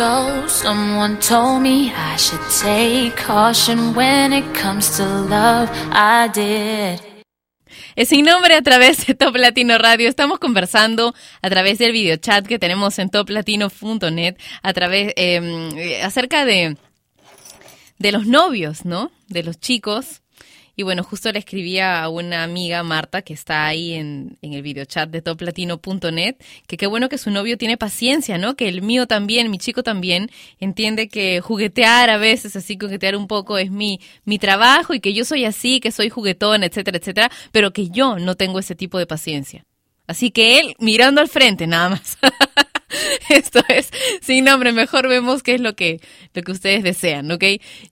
ago, someone told me I should take caution when it comes to love. I did. Sin nombre a través de Top Latino Radio. Estamos conversando a través del videochat que tenemos en toplatino.net a través eh, acerca de de los novios, ¿no? De los chicos. Y bueno, justo le escribía a una amiga, Marta, que está ahí en, en el videochat de toplatino.net, que qué bueno que su novio tiene paciencia, ¿no? Que el mío también, mi chico también, entiende que juguetear a veces, así juguetear un poco es mi, mi trabajo y que yo soy así, que soy juguetón, etcétera, etcétera, pero que yo no tengo ese tipo de paciencia. Así que él mirando al frente, nada más. Esto es sin nombre, mejor vemos qué es lo que, lo que ustedes desean, ¿ok?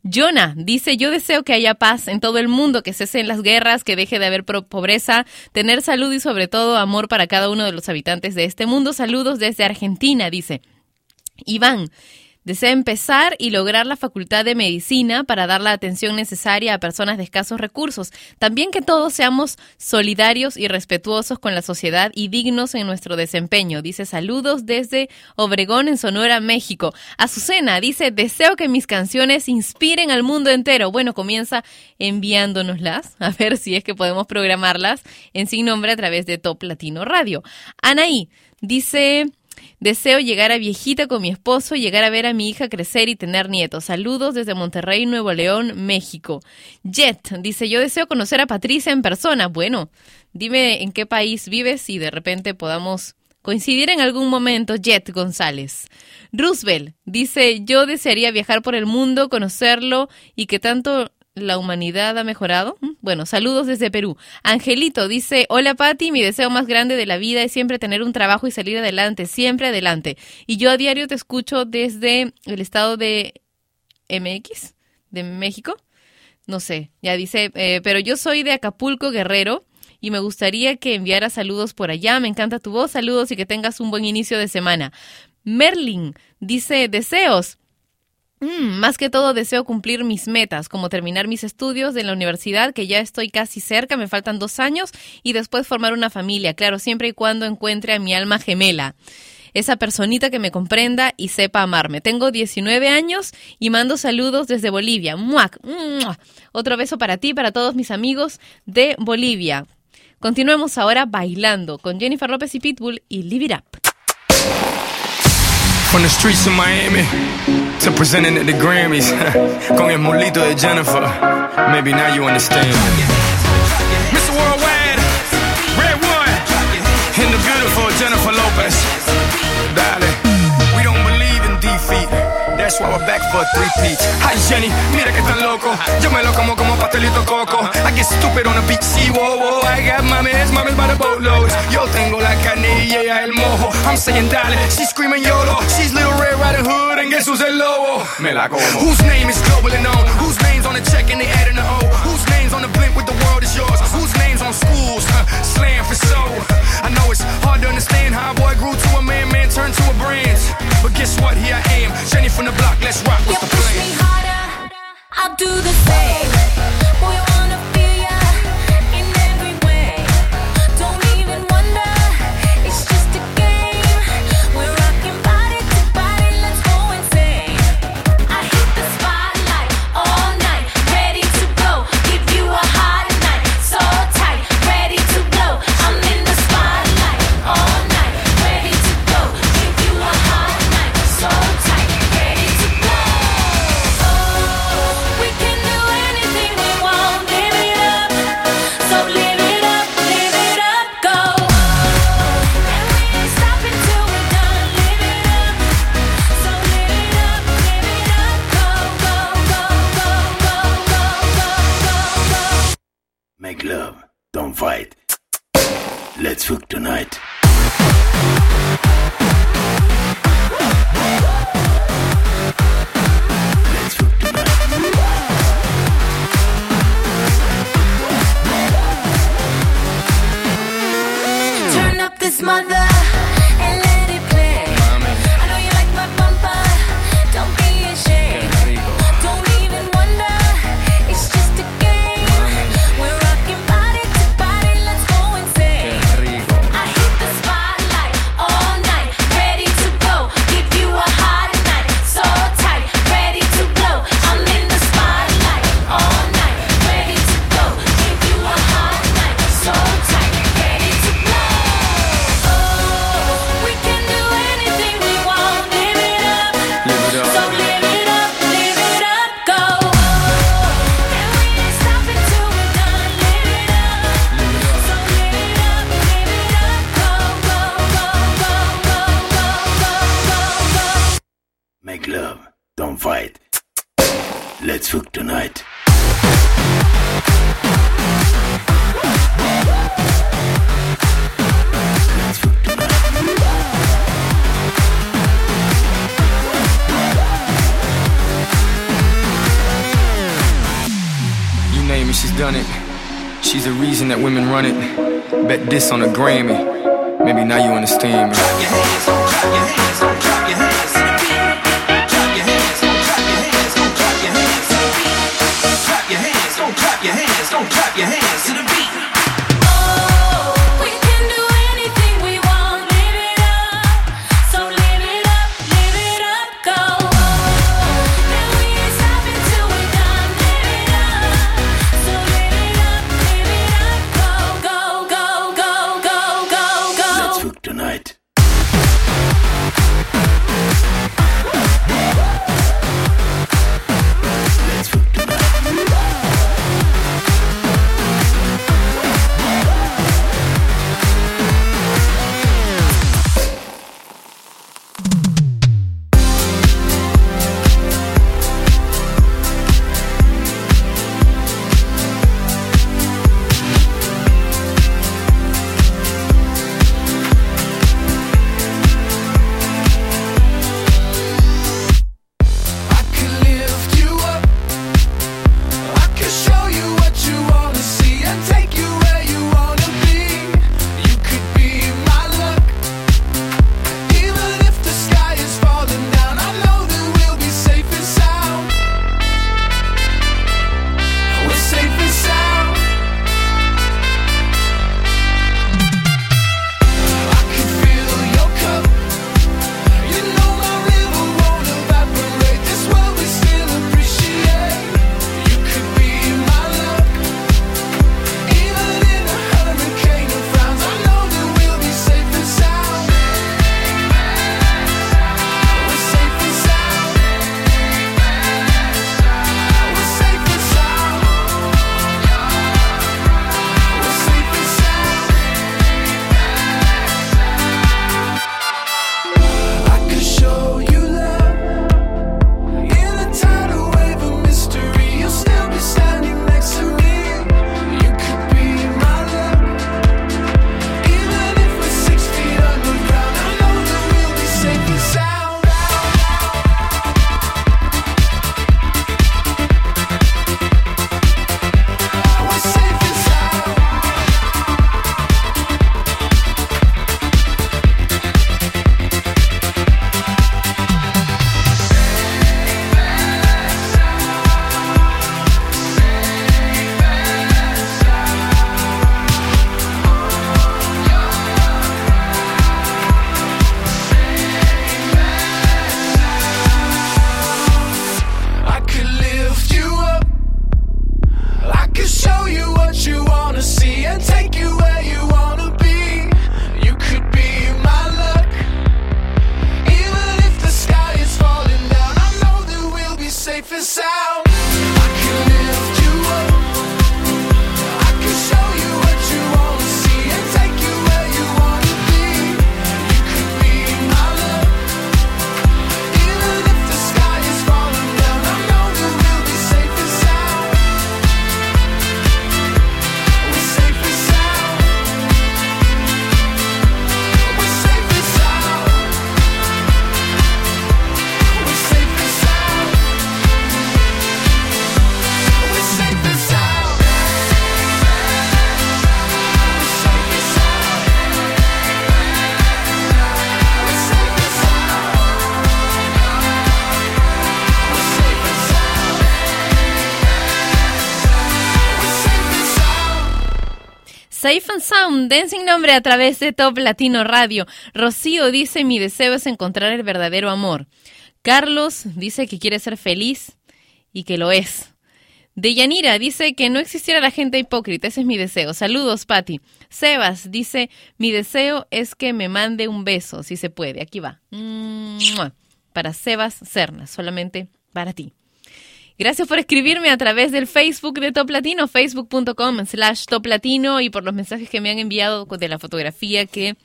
Jonah dice, yo deseo que haya paz en todo el mundo, que cesen las guerras, que deje de haber pobreza, tener salud y sobre todo amor para cada uno de los habitantes de este mundo. Saludos desde Argentina, dice. Iván, Desea empezar y lograr la facultad de medicina para dar la atención necesaria a personas de escasos recursos. También que todos seamos solidarios y respetuosos con la sociedad y dignos en nuestro desempeño. Dice saludos desde Obregón, en Sonora, México. Azucena dice, deseo que mis canciones inspiren al mundo entero. Bueno, comienza enviándonoslas, a ver si es que podemos programarlas en sin nombre a través de Top Latino Radio. Anaí dice... Deseo llegar a viejita con mi esposo, llegar a ver a mi hija crecer y tener nietos. Saludos desde Monterrey, Nuevo León, México. Jet dice, yo deseo conocer a Patricia en persona. Bueno, dime en qué país vives y de repente podamos coincidir en algún momento. Jet González. Roosevelt dice, yo desearía viajar por el mundo, conocerlo y que tanto la humanidad ha mejorado. Mm, Bueno, saludos desde Perú. Angelito dice, hola Patti, mi deseo más grande de la vida es siempre tener un trabajo y salir adelante, siempre adelante. Y yo a diario te escucho desde el estado de MX, de México. No sé, ya dice, eh, pero yo soy de Acapulco, Guerrero. Y me gustaría que enviara saludos por allá. Me encanta tu voz. Saludos y que tengas un buen inicio de semana. Merlin dice deseos. Mm, más que todo deseo cumplir mis metas, como terminar mis estudios de la universidad, que ya estoy casi cerca, me faltan dos años, y después formar una familia, claro, siempre y cuando encuentre a mi alma gemela. Esa personita que me comprenda y sepa amarme. Tengo 19 años y mando saludos desde Bolivia. ¡Muac! ¡Mua! Otro beso para ti, para todos mis amigos de Bolivia. Continuemos ahora bailando con Jennifer López y Pitbull y Live It Up. From the streets of Miami to presenting at the Grammys. Con el molito de Jennifer. Maybe now you understand. Mr. Worldwide, Red One, and the beautiful Jennifer Lopez. That's why we're back for three-peat. Hi Jenny, mira que tan loco. Yo me lo como como pastelito coco. I get stupid on the beach, see, whoa, whoa. I got mames, mames by the boatloads. Yo tengo la ella el mojo. I'm saying dale, she's screaming YOLO. She's Little Red Riding Hood and guess who's el lobo? Me la como. Whose name is globally known? Whose name's on the check and they adding the O? Whose name's on the blimp with the world is yours? Whose name's on schools? Huh, slam for soul. I know it's hard to understand how a boy grew to a man, man turned to a brand. But guess what? Here I am, Jenny from the block. Let's rock. What's the plan? I'll do the same. Boy, Let's fuck tonight. Turn up this mother Bet this on a Grammy. Maybe now you understand me. Sound, Dancing Nombre a través de Top Latino Radio. Rocío dice, mi deseo es encontrar el verdadero amor. Carlos dice que quiere ser feliz y que lo es. Deyanira dice que no existiera la gente hipócrita, ese es mi deseo. Saludos, Patti. Sebas dice, mi deseo es que me mande un beso, si se puede. Aquí va. Para Sebas Cerna, solamente para ti. Gracias por escribirme a través del Facebook de Top Latino, facebook.com slash Top Latino y por los mensajes que me han enviado de la fotografía que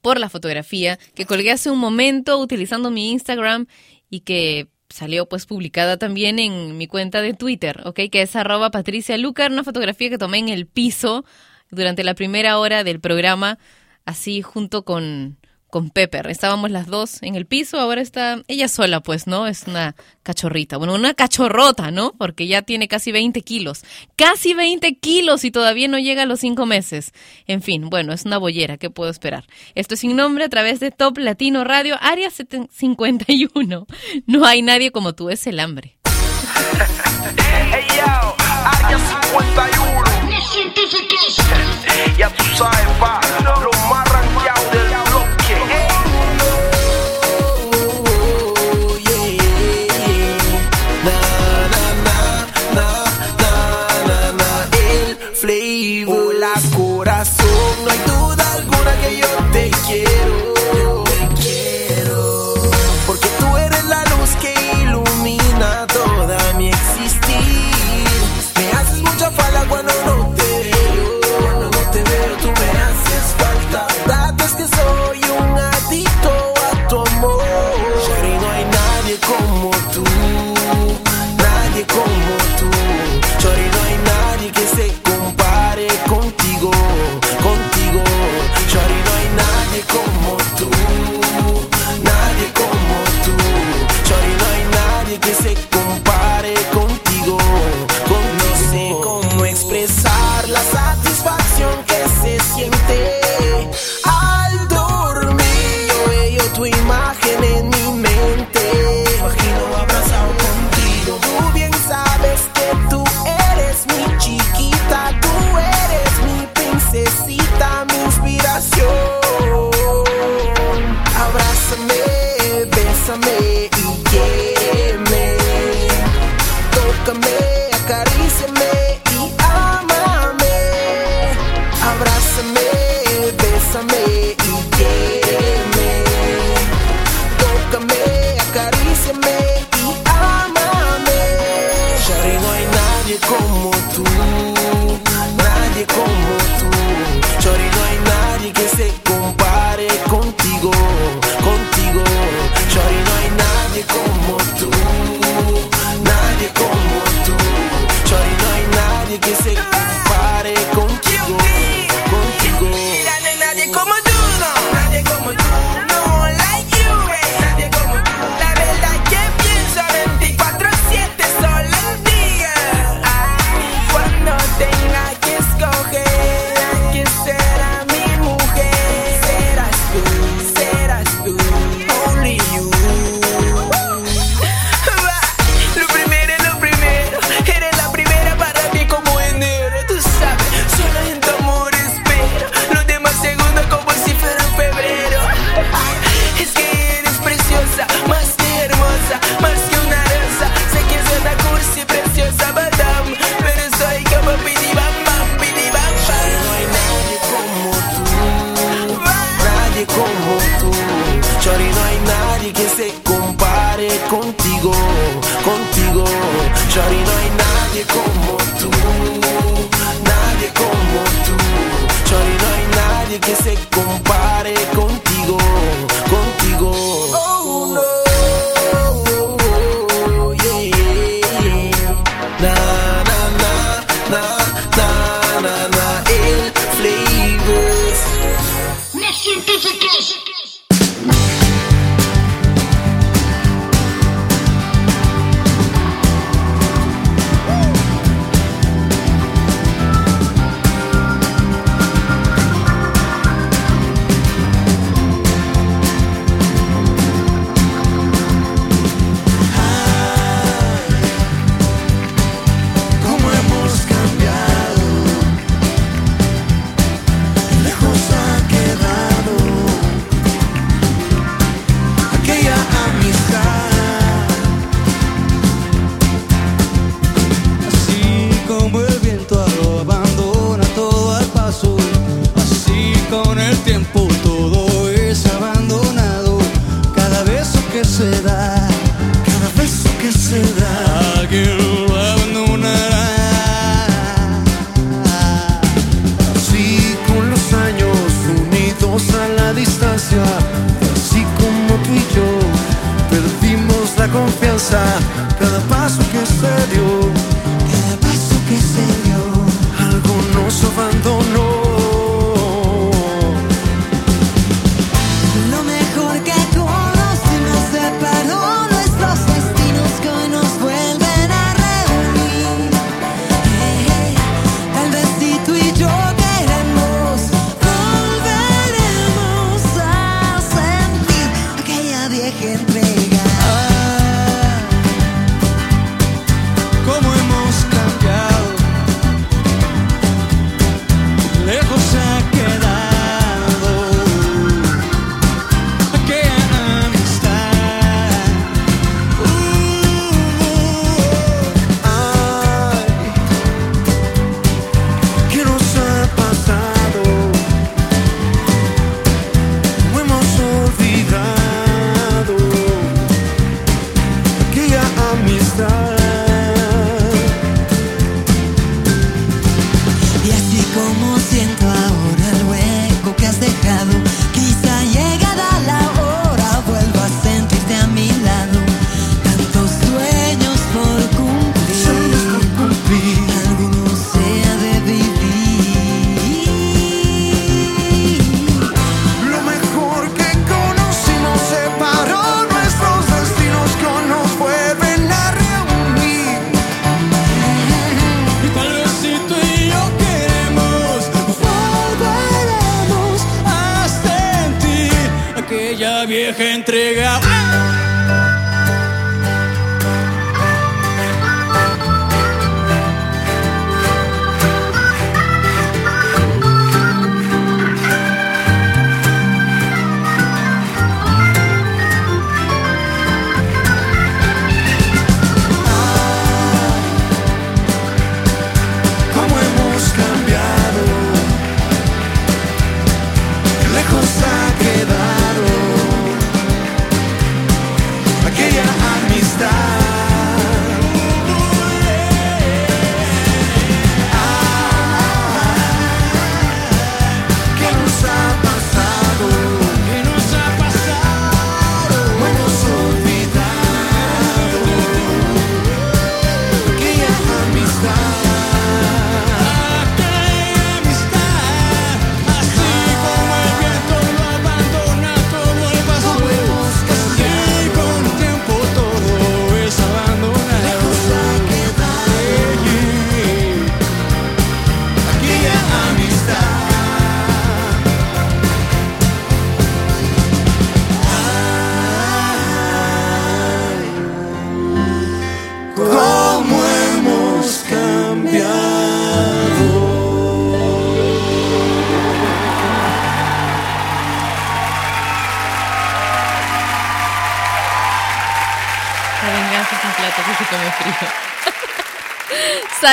por la fotografía que colgué hace un momento utilizando mi Instagram y que salió pues publicada también en mi cuenta de Twitter, ¿ok? Que es arroba Patricia Lucar, una fotografía que tomé en el piso durante la primera hora del programa, así junto con, con Pepper. Estábamos las dos en el piso, ahora está ella sola, pues, ¿no? Es una cachorrita. Bueno, una cachorrota, ¿no? Porque ya tiene casi 20 kilos. Casi 20 kilos y todavía no llega a los 5 meses. En fin, bueno, es una bollera, ¿qué puedo esperar? Esto es sin nombre a través de Top Latino Radio, Área 51. No hay nadie como tú, es el hambre. hey, yo, 51. Ya tú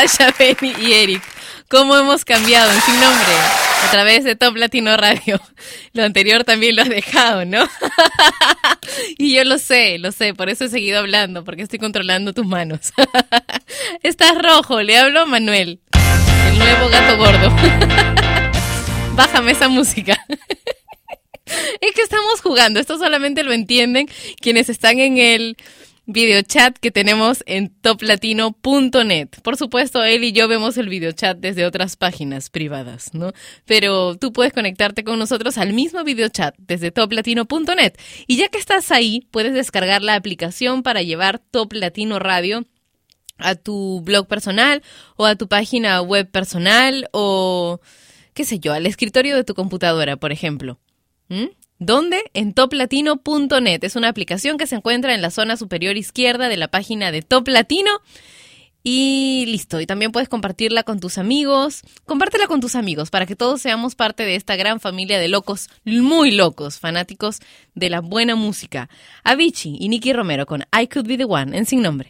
Sasha, Benny y Eric. ¿Cómo hemos cambiado en sin nombre? A través de Top Latino Radio. Lo anterior también lo has dejado, ¿no? y yo lo sé, lo sé, por eso he seguido hablando, porque estoy controlando tus manos. Estás rojo, le hablo a Manuel, el nuevo gato gordo. Bájame esa música. Es que estamos jugando, esto solamente lo entienden quienes están en el videochat que tenemos en toplatino.net. Por supuesto, él y yo vemos el videochat desde otras páginas privadas, ¿no? Pero tú puedes conectarte con nosotros al mismo videochat desde toplatino.net. Y ya que estás ahí, puedes descargar la aplicación para llevar Top Latino Radio a tu blog personal o a tu página web personal o qué sé yo, al escritorio de tu computadora, por ejemplo. ¿Mm? ¿Dónde? En toplatino.net. Es una aplicación que se encuentra en la zona superior izquierda de la página de Top Latino. Y listo. Y también puedes compartirla con tus amigos. Compártela con tus amigos para que todos seamos parte de esta gran familia de locos, muy locos, fanáticos de la buena música. Avicii y Nicky Romero con I Could Be the One en sin nombre.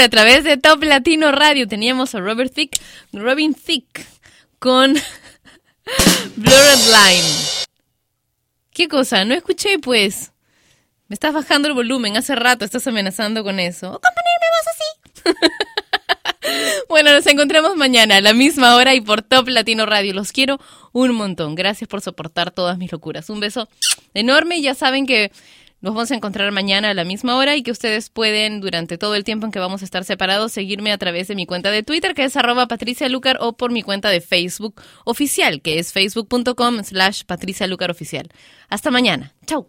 a través de Top Latino Radio teníamos a Robert Thicke, Robin Thicke con Blurred Line. ¿Qué cosa? No escuché pues. Me estás bajando el volumen, hace rato estás amenazando con eso. ¿O con ponerme así? bueno, nos encontramos mañana a la misma hora y por Top Latino Radio. Los quiero un montón. Gracias por soportar todas mis locuras. Un beso enorme. y Ya saben que nos vamos a encontrar mañana a la misma hora y que ustedes pueden, durante todo el tiempo en que vamos a estar separados, seguirme a través de mi cuenta de Twitter, que es arroba patricialucar, o por mi cuenta de Facebook oficial, que es facebook.com slash patricialucaroficial. Hasta mañana. Chau.